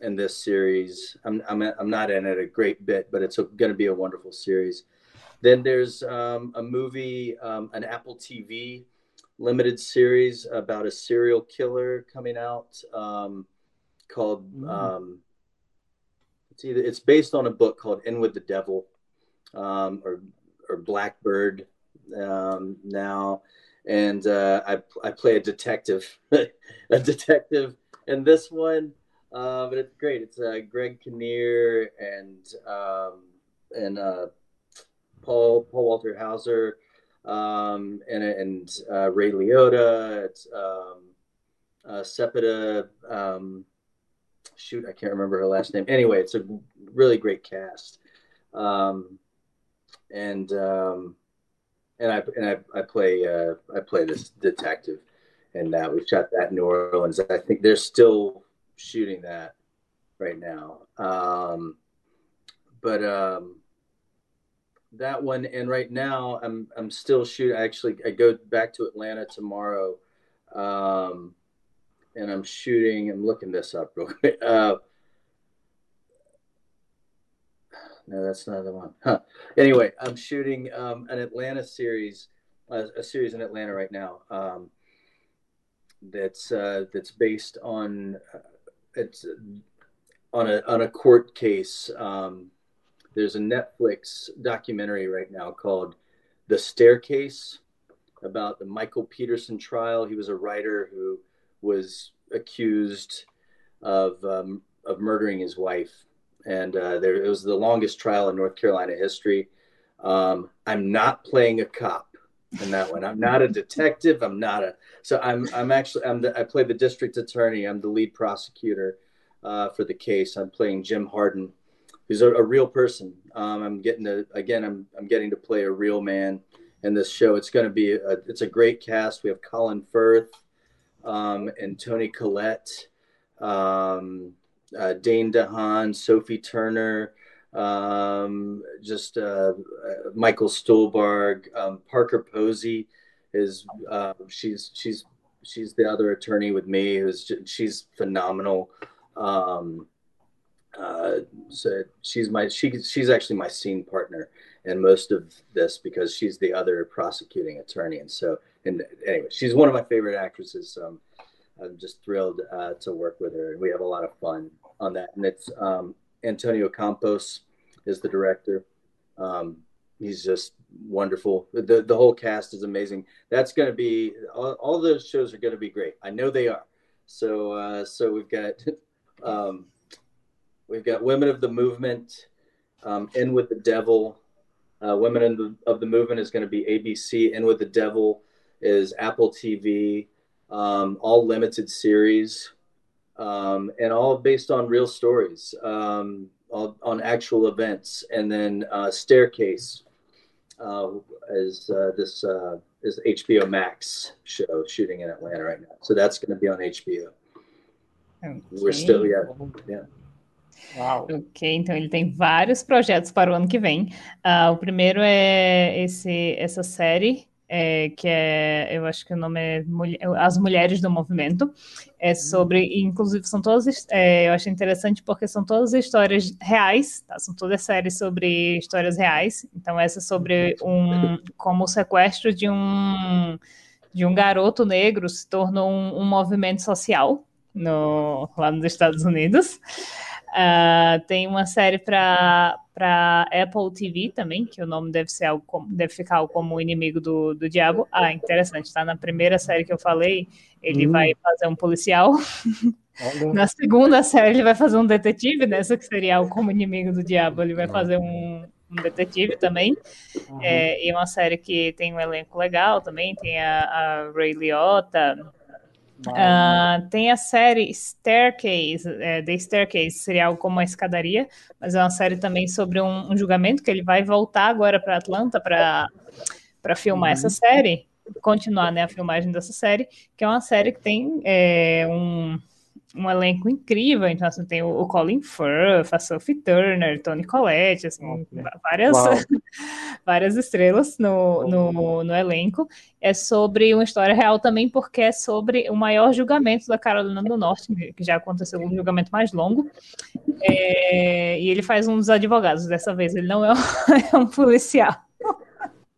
in this series. I'm I'm I'm not in it a great bit, but it's going to be a wonderful series. Then there's um, a movie, um, an Apple TV limited series about a serial killer coming out um, called. Mm. Um, it's either it's based on a book called In with the Devil, um, or or Blackbird um, now, and uh, I I play a detective, a detective, and this one uh, but it's great. It's uh, Greg Kinnear and um, and uh, Paul Paul Walter Hauser um, and and uh, Ray Liotta. It's um, uh, Sepideh. Um, shoot, I can't remember her last name. Anyway, it's a really great cast. Um, and um, and I and I, I play uh, I play this detective, and that we shot that in New Orleans. I think there's still shooting that right now. Um, but um, that one, and right now I'm I'm still shooting. Actually, I go back to Atlanta tomorrow, um, and I'm shooting. I'm looking this up real quick. Uh, no, that's not the one. Huh. Anyway, I'm shooting um, an Atlanta series, a series in Atlanta right now. Um, that's uh, that's based on it's on a on a court case. Um, there's a Netflix documentary right now called "The Staircase" about the Michael Peterson trial. He was a writer who was accused of um, of murdering his wife, and uh, there it was the longest trial in North Carolina history. Um, I'm not playing a cop in that one. I'm not a detective. I'm not a so I'm I'm actually I'm the, I play the district attorney. I'm the lead prosecutor uh, for the case. I'm playing Jim Hardin, who's a, a real person. Um, I'm getting to again. I'm I'm getting to play a real man in this show. It's going to be a, it's a great cast. We have Colin Firth um, and Toni Collette, um, uh, Dane DeHaan, Sophie Turner, um, just uh, Michael Stuhlbarg, um, Parker Posey is uh, she's she's she's the other attorney with me who's she's phenomenal. Um, uh, so she's my she she's actually my scene partner in most of this because she's the other prosecuting attorney, and so and anyway, she's one of my favorite actresses. Um, I'm just thrilled uh, to work with her, and we have a lot of fun on that. And it's um, Antonio Campos is the director. Um, he's just wonderful. The the whole cast is amazing. That's going to be all, all those shows are going to be great. I know they are. So uh, so we've got um, we've got Women of the Movement, um, In with the Devil. Uh, Women in the, of the Movement is going to be ABC. In with the Devil is Apple TV. Um, all limited series, um, and all based on real stories, um, all, on actual events. And then uh, Staircase uh, is uh, this uh, is HBO Max show shooting in Atlanta right now. So that's going to be on HBO. Okay. We're still yeah yeah. Uau. Ok, então ele tem vários projetos para o ano que vem. Uh, o primeiro é esse, essa série é, que é, eu acho que o nome é As Mulheres do Movimento, é hum. sobre, inclusive são todas, é, eu acho interessante porque são todas histórias reais, tá? são todas séries sobre histórias reais, então essa é sobre um, como o sequestro de um, de um garoto negro se tornou um, um movimento social no, lá nos Estados Unidos, Uh, tem uma série para Apple TV também, que o nome deve ser algo como, deve ficar algo como o inimigo do, do diabo. Ah, interessante, tá? Na primeira série que eu falei, ele hum. vai fazer um policial. Na segunda série, ele vai fazer um detetive, nessa que seria algo como inimigo do diabo, ele vai fazer um, um detetive também. Uhum. É, e uma série que tem um elenco legal também, tem a, a Ray Liotta. Uh, tem a série Staircase, é, The Staircase, seria algo como uma escadaria, mas é uma série também sobre um, um julgamento que ele vai voltar agora para Atlanta para filmar uhum. essa série, continuar né, a filmagem dessa série, que é uma série que tem é, um um elenco incrível. Então, assim, tem o, Colin Firth, a Sophie Turner, Tony Collette, assim, várias, várias estrelas no, no, no, elenco. É sobre uma história real também, porque é sobre o maior julgamento da Carolina do Norte, que já aconteceu um julgamento mais longo. É, e ele faz um dos advogados dessa vez, ele não é um, é um policial.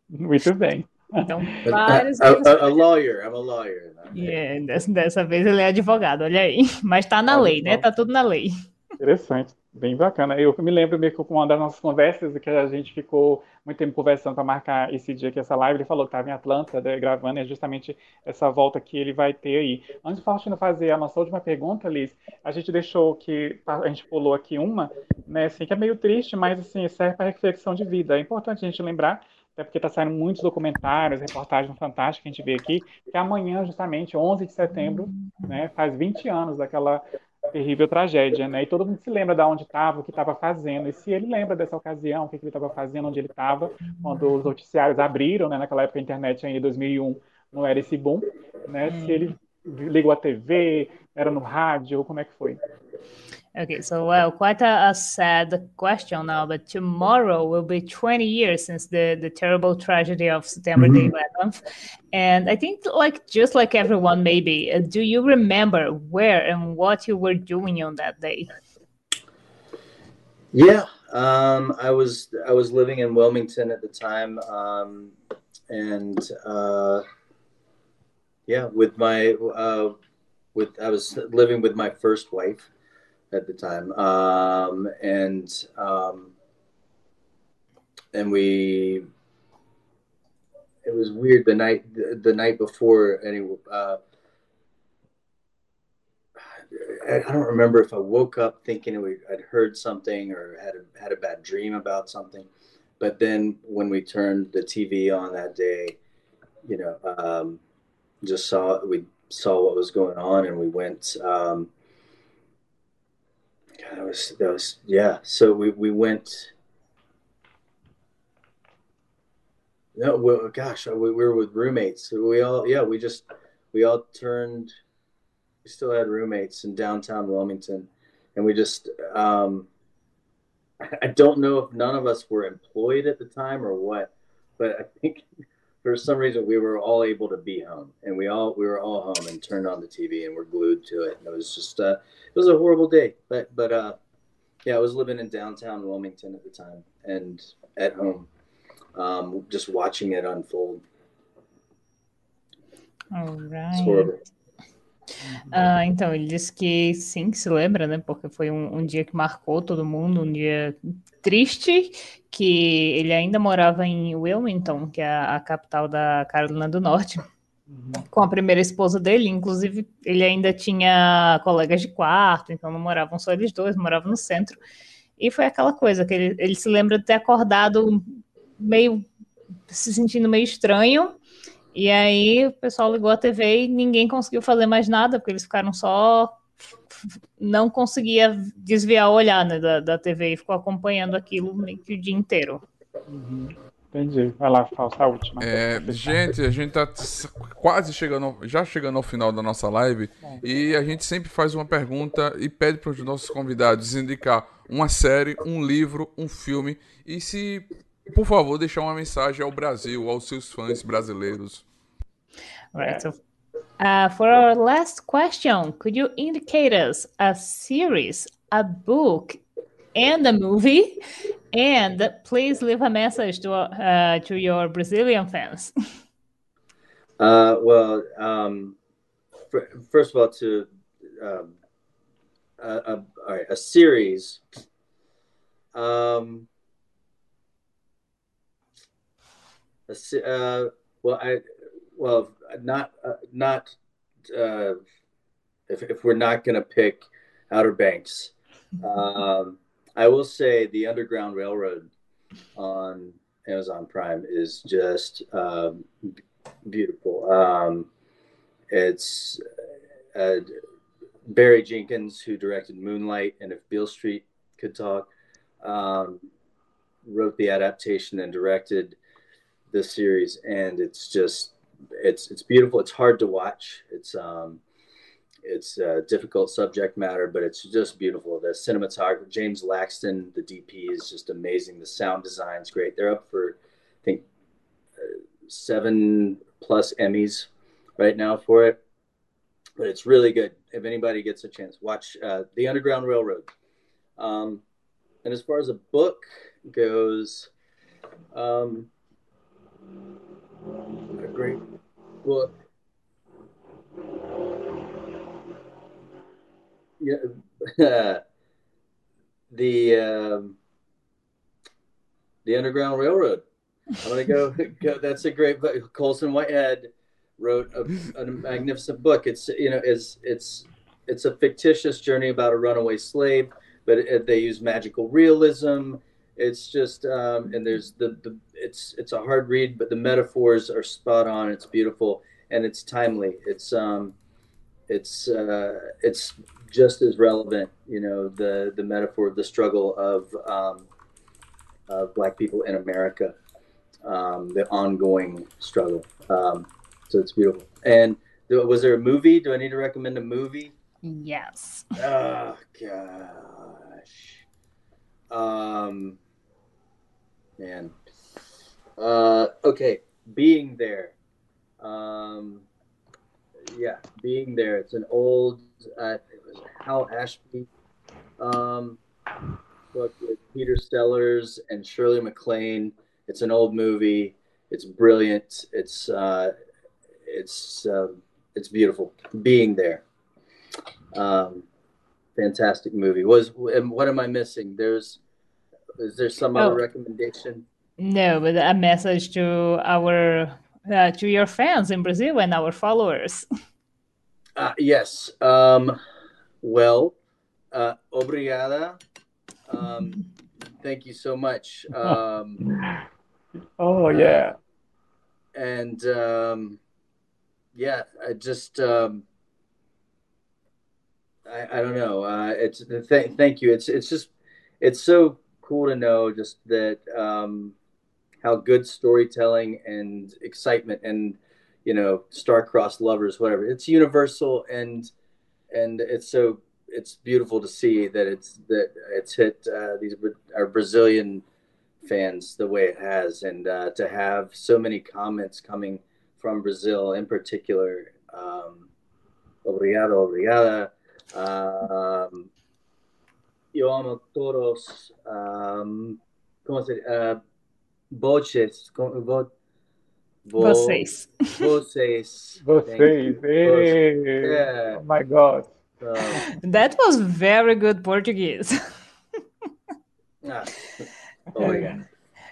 Muito bem. Então, vários. A, a, a, lawyer, I'm a lawyer. Yeah, dessa, dessa vez ele é advogado, olha aí. Mas tá na lei, né? Tá tudo na lei. Interessante, bem bacana. Eu me lembro meio que com uma das nossas conversas, que a gente ficou muito tempo conversando para marcar esse dia aqui, essa live. Ele falou que estava em Atlanta né, gravando, e é justamente essa volta que ele vai ter aí. Antes de Faustino fazer a nossa última pergunta, Liz, a gente deixou que a gente pulou aqui uma, né, assim, que é meio triste, mas assim, serve para reflexão de vida. É importante a gente lembrar até porque está saindo muitos documentários, reportagens fantásticas que a gente vê aqui, que amanhã, justamente, 11 de setembro, né, faz 20 anos daquela terrível tragédia, né? E todo mundo se lembra de onde estava, o que estava fazendo. E se ele lembra dessa ocasião, o que, que ele estava fazendo, onde ele estava, quando os noticiários abriram, né? Naquela época a internet ainda em 2001 não era esse boom, né? Se ele ligou a TV, era no rádio, como é que foi? Okay, so well, quite a, a, sad question now, but tomorrow will be 20 years since the, the terrible tragedy of September mm-hmm. the 11th. And I think, like, just like everyone, maybe, uh, do you remember where and what you were doing on that day? Yeah, um, I was I was living in Wilmington at the time, um, and uh, yeah, with my uh, with I was living with my first wife at the time, um, and um, and we it was weird the night the, the night before any uh, I, I don't remember if I woke up thinking we, I'd heard something or had a, had a bad dream about something, but then when we turned the TV on that day, you know, um, just saw we saw what was going on and we went um, that was that was yeah. So we we went. No, well, gosh, we, we were with roommates. We all yeah, we just we all turned. We still had roommates in downtown Wilmington, and we just. um I don't know if none of us were employed at the time or what, but I think for some reason we were all able to be home and we all we were all home and turned on the TV and we're glued to it and it was just uh, it was a horrible day but but uh yeah I was living in downtown Wilmington at the time and at home um, just watching it unfold all right it's right. horrible Ah, então, ele disse que sim, que se lembra, né? Porque foi um, um dia que marcou todo mundo, um dia triste, que ele ainda morava em Wilmington, que é a, capital da Carolina do Norte, com a primeira esposa dele. Inclusive, ele ainda tinha colegas de quarto, então não moravam só eles dois, moravam no centro. E foi aquela coisa que ele, ele se lembra de ter acordado meio se sentindo meio estranho. E aí o pessoal ligou a TV e ninguém conseguiu fazer mais nada, porque eles ficaram só. Não conseguia desviar o olhar né, da, da TV e ficou acompanhando aquilo meio que o dia inteiro. Uhum. Entendi. Vai lá, Fausto, a última. É, gente, a gente tá quase chegando, já chegando ao final da nossa live e a gente sempre faz uma pergunta e pede para os nossos convidados indicar uma série, um livro, um filme e se, por favor, deixar uma mensagem ao Brasil, aos seus fãs brasileiros. Right. Uh, for our last question, could you indicate us a series, a book, and a movie? And please leave a message to uh, to your Brazilian fans. uh well um fir- first of all to um a, a, all right a series um a uh, well i well not uh, not uh if, if we're not gonna pick outer banks um i will say the underground railroad on amazon prime is just um beautiful. Um it's uh, Barry Jenkins, who directed Moonlight, and if Beale Street could talk, um, wrote the adaptation and directed the series, and it's just it's it's beautiful. It's hard to watch. It's um, it's a difficult subject matter, but it's just beautiful. The cinematographer James Laxton, the DP is just amazing. The sound design's great. They're up for I think uh, seven plus Emmys right now for it but it's really good. If anybody gets a chance, watch uh, The Underground Railroad. Um, and as far as a book goes, um, great book. Yeah, the um, the Underground Railroad. I'm gonna go. go that's a great book. Colson Whitehead wrote a, a magnificent book. It's you know it's it's it's a fictitious journey about a runaway slave, but it, they use magical realism. It's just um, and there's the, the it's it's a hard read, but the metaphors are spot on. It's beautiful and it's timely. It's um it's uh, it's just as relevant. You know the the metaphor of the struggle of um, of black people in America, um, the ongoing struggle. Um, so it's beautiful. And do- was there a movie? Do I need to recommend a movie? Yes. Oh gosh. Um man. Uh okay, being there. Um yeah, being there. It's an old uh it was Hal Ashby um book with Peter Sellers and Shirley MacLaine. It's an old movie. It's brilliant. It's uh it's um, it's beautiful. Being there. Um, fantastic movie. Was and what am I missing? There's is there some other Oh. recommendation? No, but a message to our uh, to your fans in Brazil and our followers. Uh, yes. Um, well, uh, obrigada. Um, thank you so much. Um, Oh, yeah. and um, yeah, I just um, I, I don't know. Uh, it's th- thank you. It's it's just it's so cool to know just that um, how good storytelling and excitement and you know star-crossed lovers whatever it's universal and and it's so it's beautiful to see that it's that it's hit uh, these our Brazilian fans the way it has, and uh, to have so many comments coming from Brazil in particular. Um, obrigado, obrigada. Um, eu amo todos. Um, como se uh, voces, vo, vo, vocês. Vocês. Vocês. Hey. Yeah. Oh my God. So, That was very good Portuguese. ah, obrigado.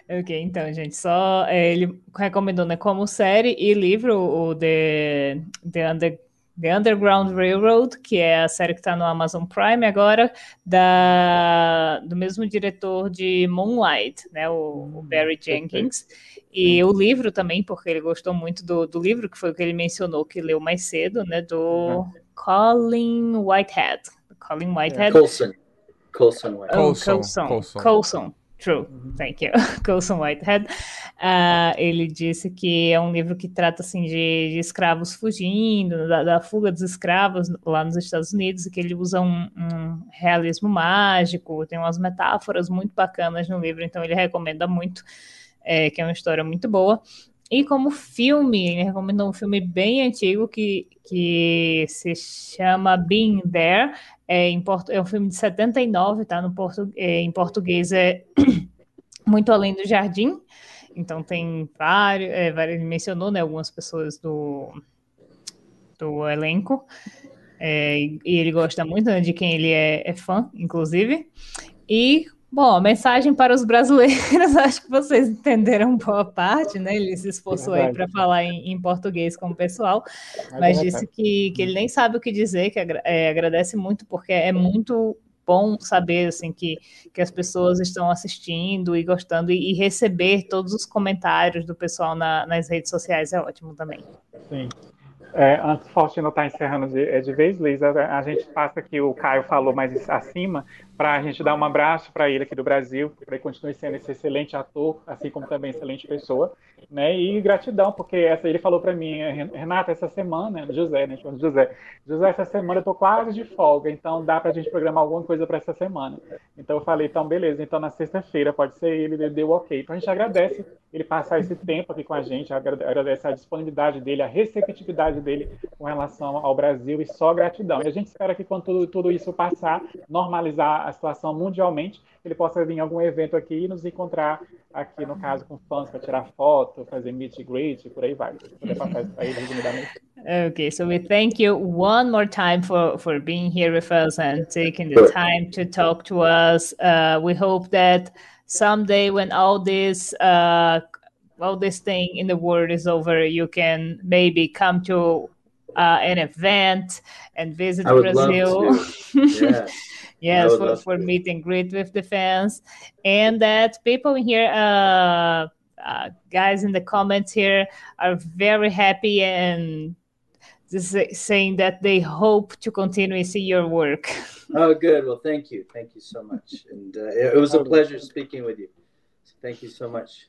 Ok, então, gente, só é, ele recomendou, né, como série e livro o The, The, Under, The Underground Railroad, que é a série que está no Amazon Prime agora, da, do mesmo diretor de Moonlight, né, o, o Barry Jenkins, e o livro também, porque ele gostou muito do, do livro, que foi o que ele mencionou, que leu mais cedo, né, do Colin Whitehead. Colin Whitehead. Colson. Colson. White. Oh, Coulson, Coulson. Coulson. True. Thank you. Coulson Whitehead. Ah, ele disse que é um livro que trata assim de, de escravos fugindo, da, da fuga dos escravos lá nos Estados Unidos, e que ele usa um, um realismo mágico, tem umas metáforas muito bacanas no livro, então ele recomenda muito, é, que é uma história muito boa. E como filme, ele recomendou um filme bem antigo que, que se chama Being There, é, em é um filme de 79, tá? No é, em português é Muito Além do Jardim. Então tem vários, é, vários ele mencionou, né, algumas pessoas do, do elenco. É, e ele gosta muito né, de quem ele é, é fã, inclusive. E, bom, a mensagem para os brasileiros, acho que vocês entenderam boa parte, né? Ele se esforçou aí para falar em, em português com o pessoal Mas mas é disse que, que ele nem sabe o que dizer, que agra- é, agradece muito, porque é muito bom saber assim que, que as pessoas estão assistindo e gostando e, e receber todos os comentários do pessoal na- nas redes sociais é ótimo também. Sim. É, antes Faustino estar encerrando de, é, de vez, Liz, a, a gente passa que o Caio falou mais acima, para a gente dar um abraço para ele aqui do Brasil, para ele continue sendo esse excelente ator, assim como também excelente pessoa, né? E gratidão, porque essa, ele falou para mim, "Ren- Renata, essa semana, José, né? José, José, essa semana eu tô quase de folga, então dá para a gente programar alguma coisa para essa semana. Então eu falei, então beleza, então na sexta-feira pode ser ele, ele deu ok. Então a gente agradece ele passar esse tempo aqui com a gente, agrade- agradece a disponibilidade dele, a receptividade dele com relação ao Brasil e só gratidão. E a gente espera que quando tudo, tudo isso passar, normalizar a situação mundialmente, ele possa vir em algum evento aqui e nos encontrar aqui, no caso, com fãs para tirar foto, fazer meet and greet, por aí vai. Se passar isso para resumidamente. Okay, so we thank you one more time for, for being here with us and taking the time to talk to us. Uh, we hope that someday, when all this uh, all this thing in the world is over, you can maybe come to uh, an event and visit Brazil. Yeah. yes, for, love for meet and greet with the fans, and that people here, uh, uh, guys in the comments here, are very happy and just saying that they hope to continue to see your work. Oh, good. Well, thank you. Thank you so much. And uh, it, it was a pleasure speaking with you. Thank you so much.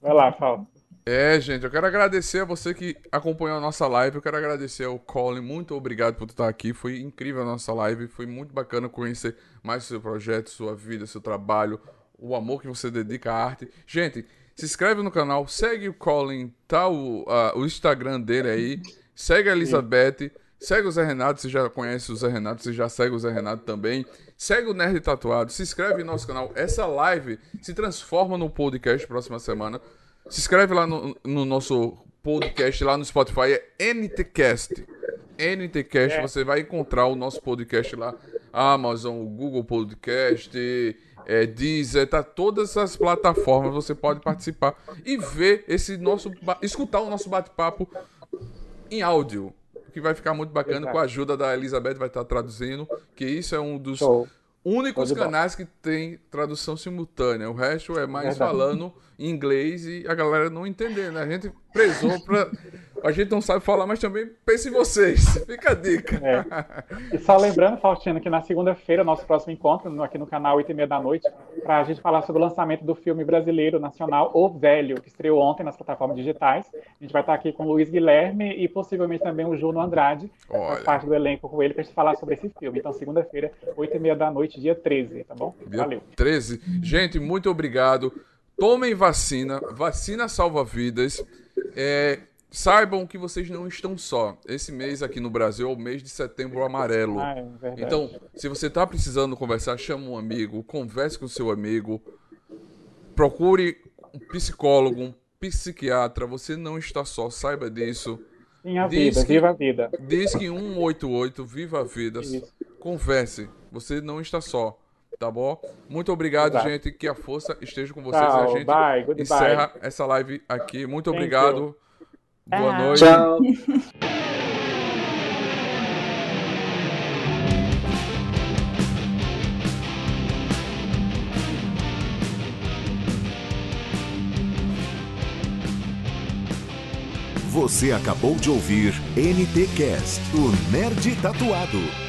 Vai lá, Fausto. É, gente, eu quero agradecer a você que acompanhou a nossa live. Eu quero agradecer ao Colin. Muito obrigado por estar aqui. Foi incrível a nossa live. Foi muito bacana conhecer mais seu projeto, sua vida, seu trabalho, o amor que você dedica à arte. Gente, se inscreve no canal, segue o Colin, tá o, ah, o Instagram dele aí. Segue a Elizabeth. Segue o Zé Renato, você já conhece o Zé Renato, você já segue o Zé Renato também. Segue o Nerd Tatuado, se inscreve no nosso canal. Essa live se transforma no podcast próxima semana. Se inscreve lá no, no nosso podcast, lá no Spotify, é NTCast. NTCast, você vai encontrar o nosso podcast lá. Amazon, Google Podcast, é, Deezer, tá todas as plataformas, você pode participar e ver esse nosso, escutar o nosso bate-papo em áudio, que vai ficar muito bacana com a ajuda da Elizabeth, vai estar traduzindo, que isso é um dos Show. Únicos canais que tem tradução simultânea. O resto é mais Verdade. falando em inglês e a galera não entender, né? A gente prezou pra A gente não sabe falar, mas também pense em vocês. Fica a dica. É. E só lembrando, Faustino, que na segunda-feira, nosso próximo encontro, aqui no canal 8 e meia da noite, para a gente falar sobre o lançamento do filme brasileiro nacional O Velho, que estreou ontem nas plataformas digitais. A gente vai estar aqui com o Luiz Guilherme e possivelmente também o Juno Andrade, faz parte do elenco com ele, para a gente falar sobre esse filme. Então, segunda-feira, 8 e meia da noite, dia 13, tá bom? Dia Valeu. 13. Gente, muito obrigado. Tomem vacina. Vacina salva vidas. É, saibam que vocês não estão só. Esse mês aqui no Brasil é o mês de setembro amarelo. Ah, é então, se você está precisando conversar, chama um amigo, converse com o seu amigo, procure um psicólogo, um psiquiatra. Você não está só, saiba disso. Sim, a diz vida, que, viva a vida. Diz que 188, viva a vida. Isso. Converse, você não está só. Tá bom? Muito obrigado, Exato. gente. Que a força esteja com vocês. Tchau, a gente bye, encerra essa live aqui. Muito Thank obrigado. You. Boa ah. noite. Tchau. Você acabou de ouvir NTcast, o Nerd Tatuado.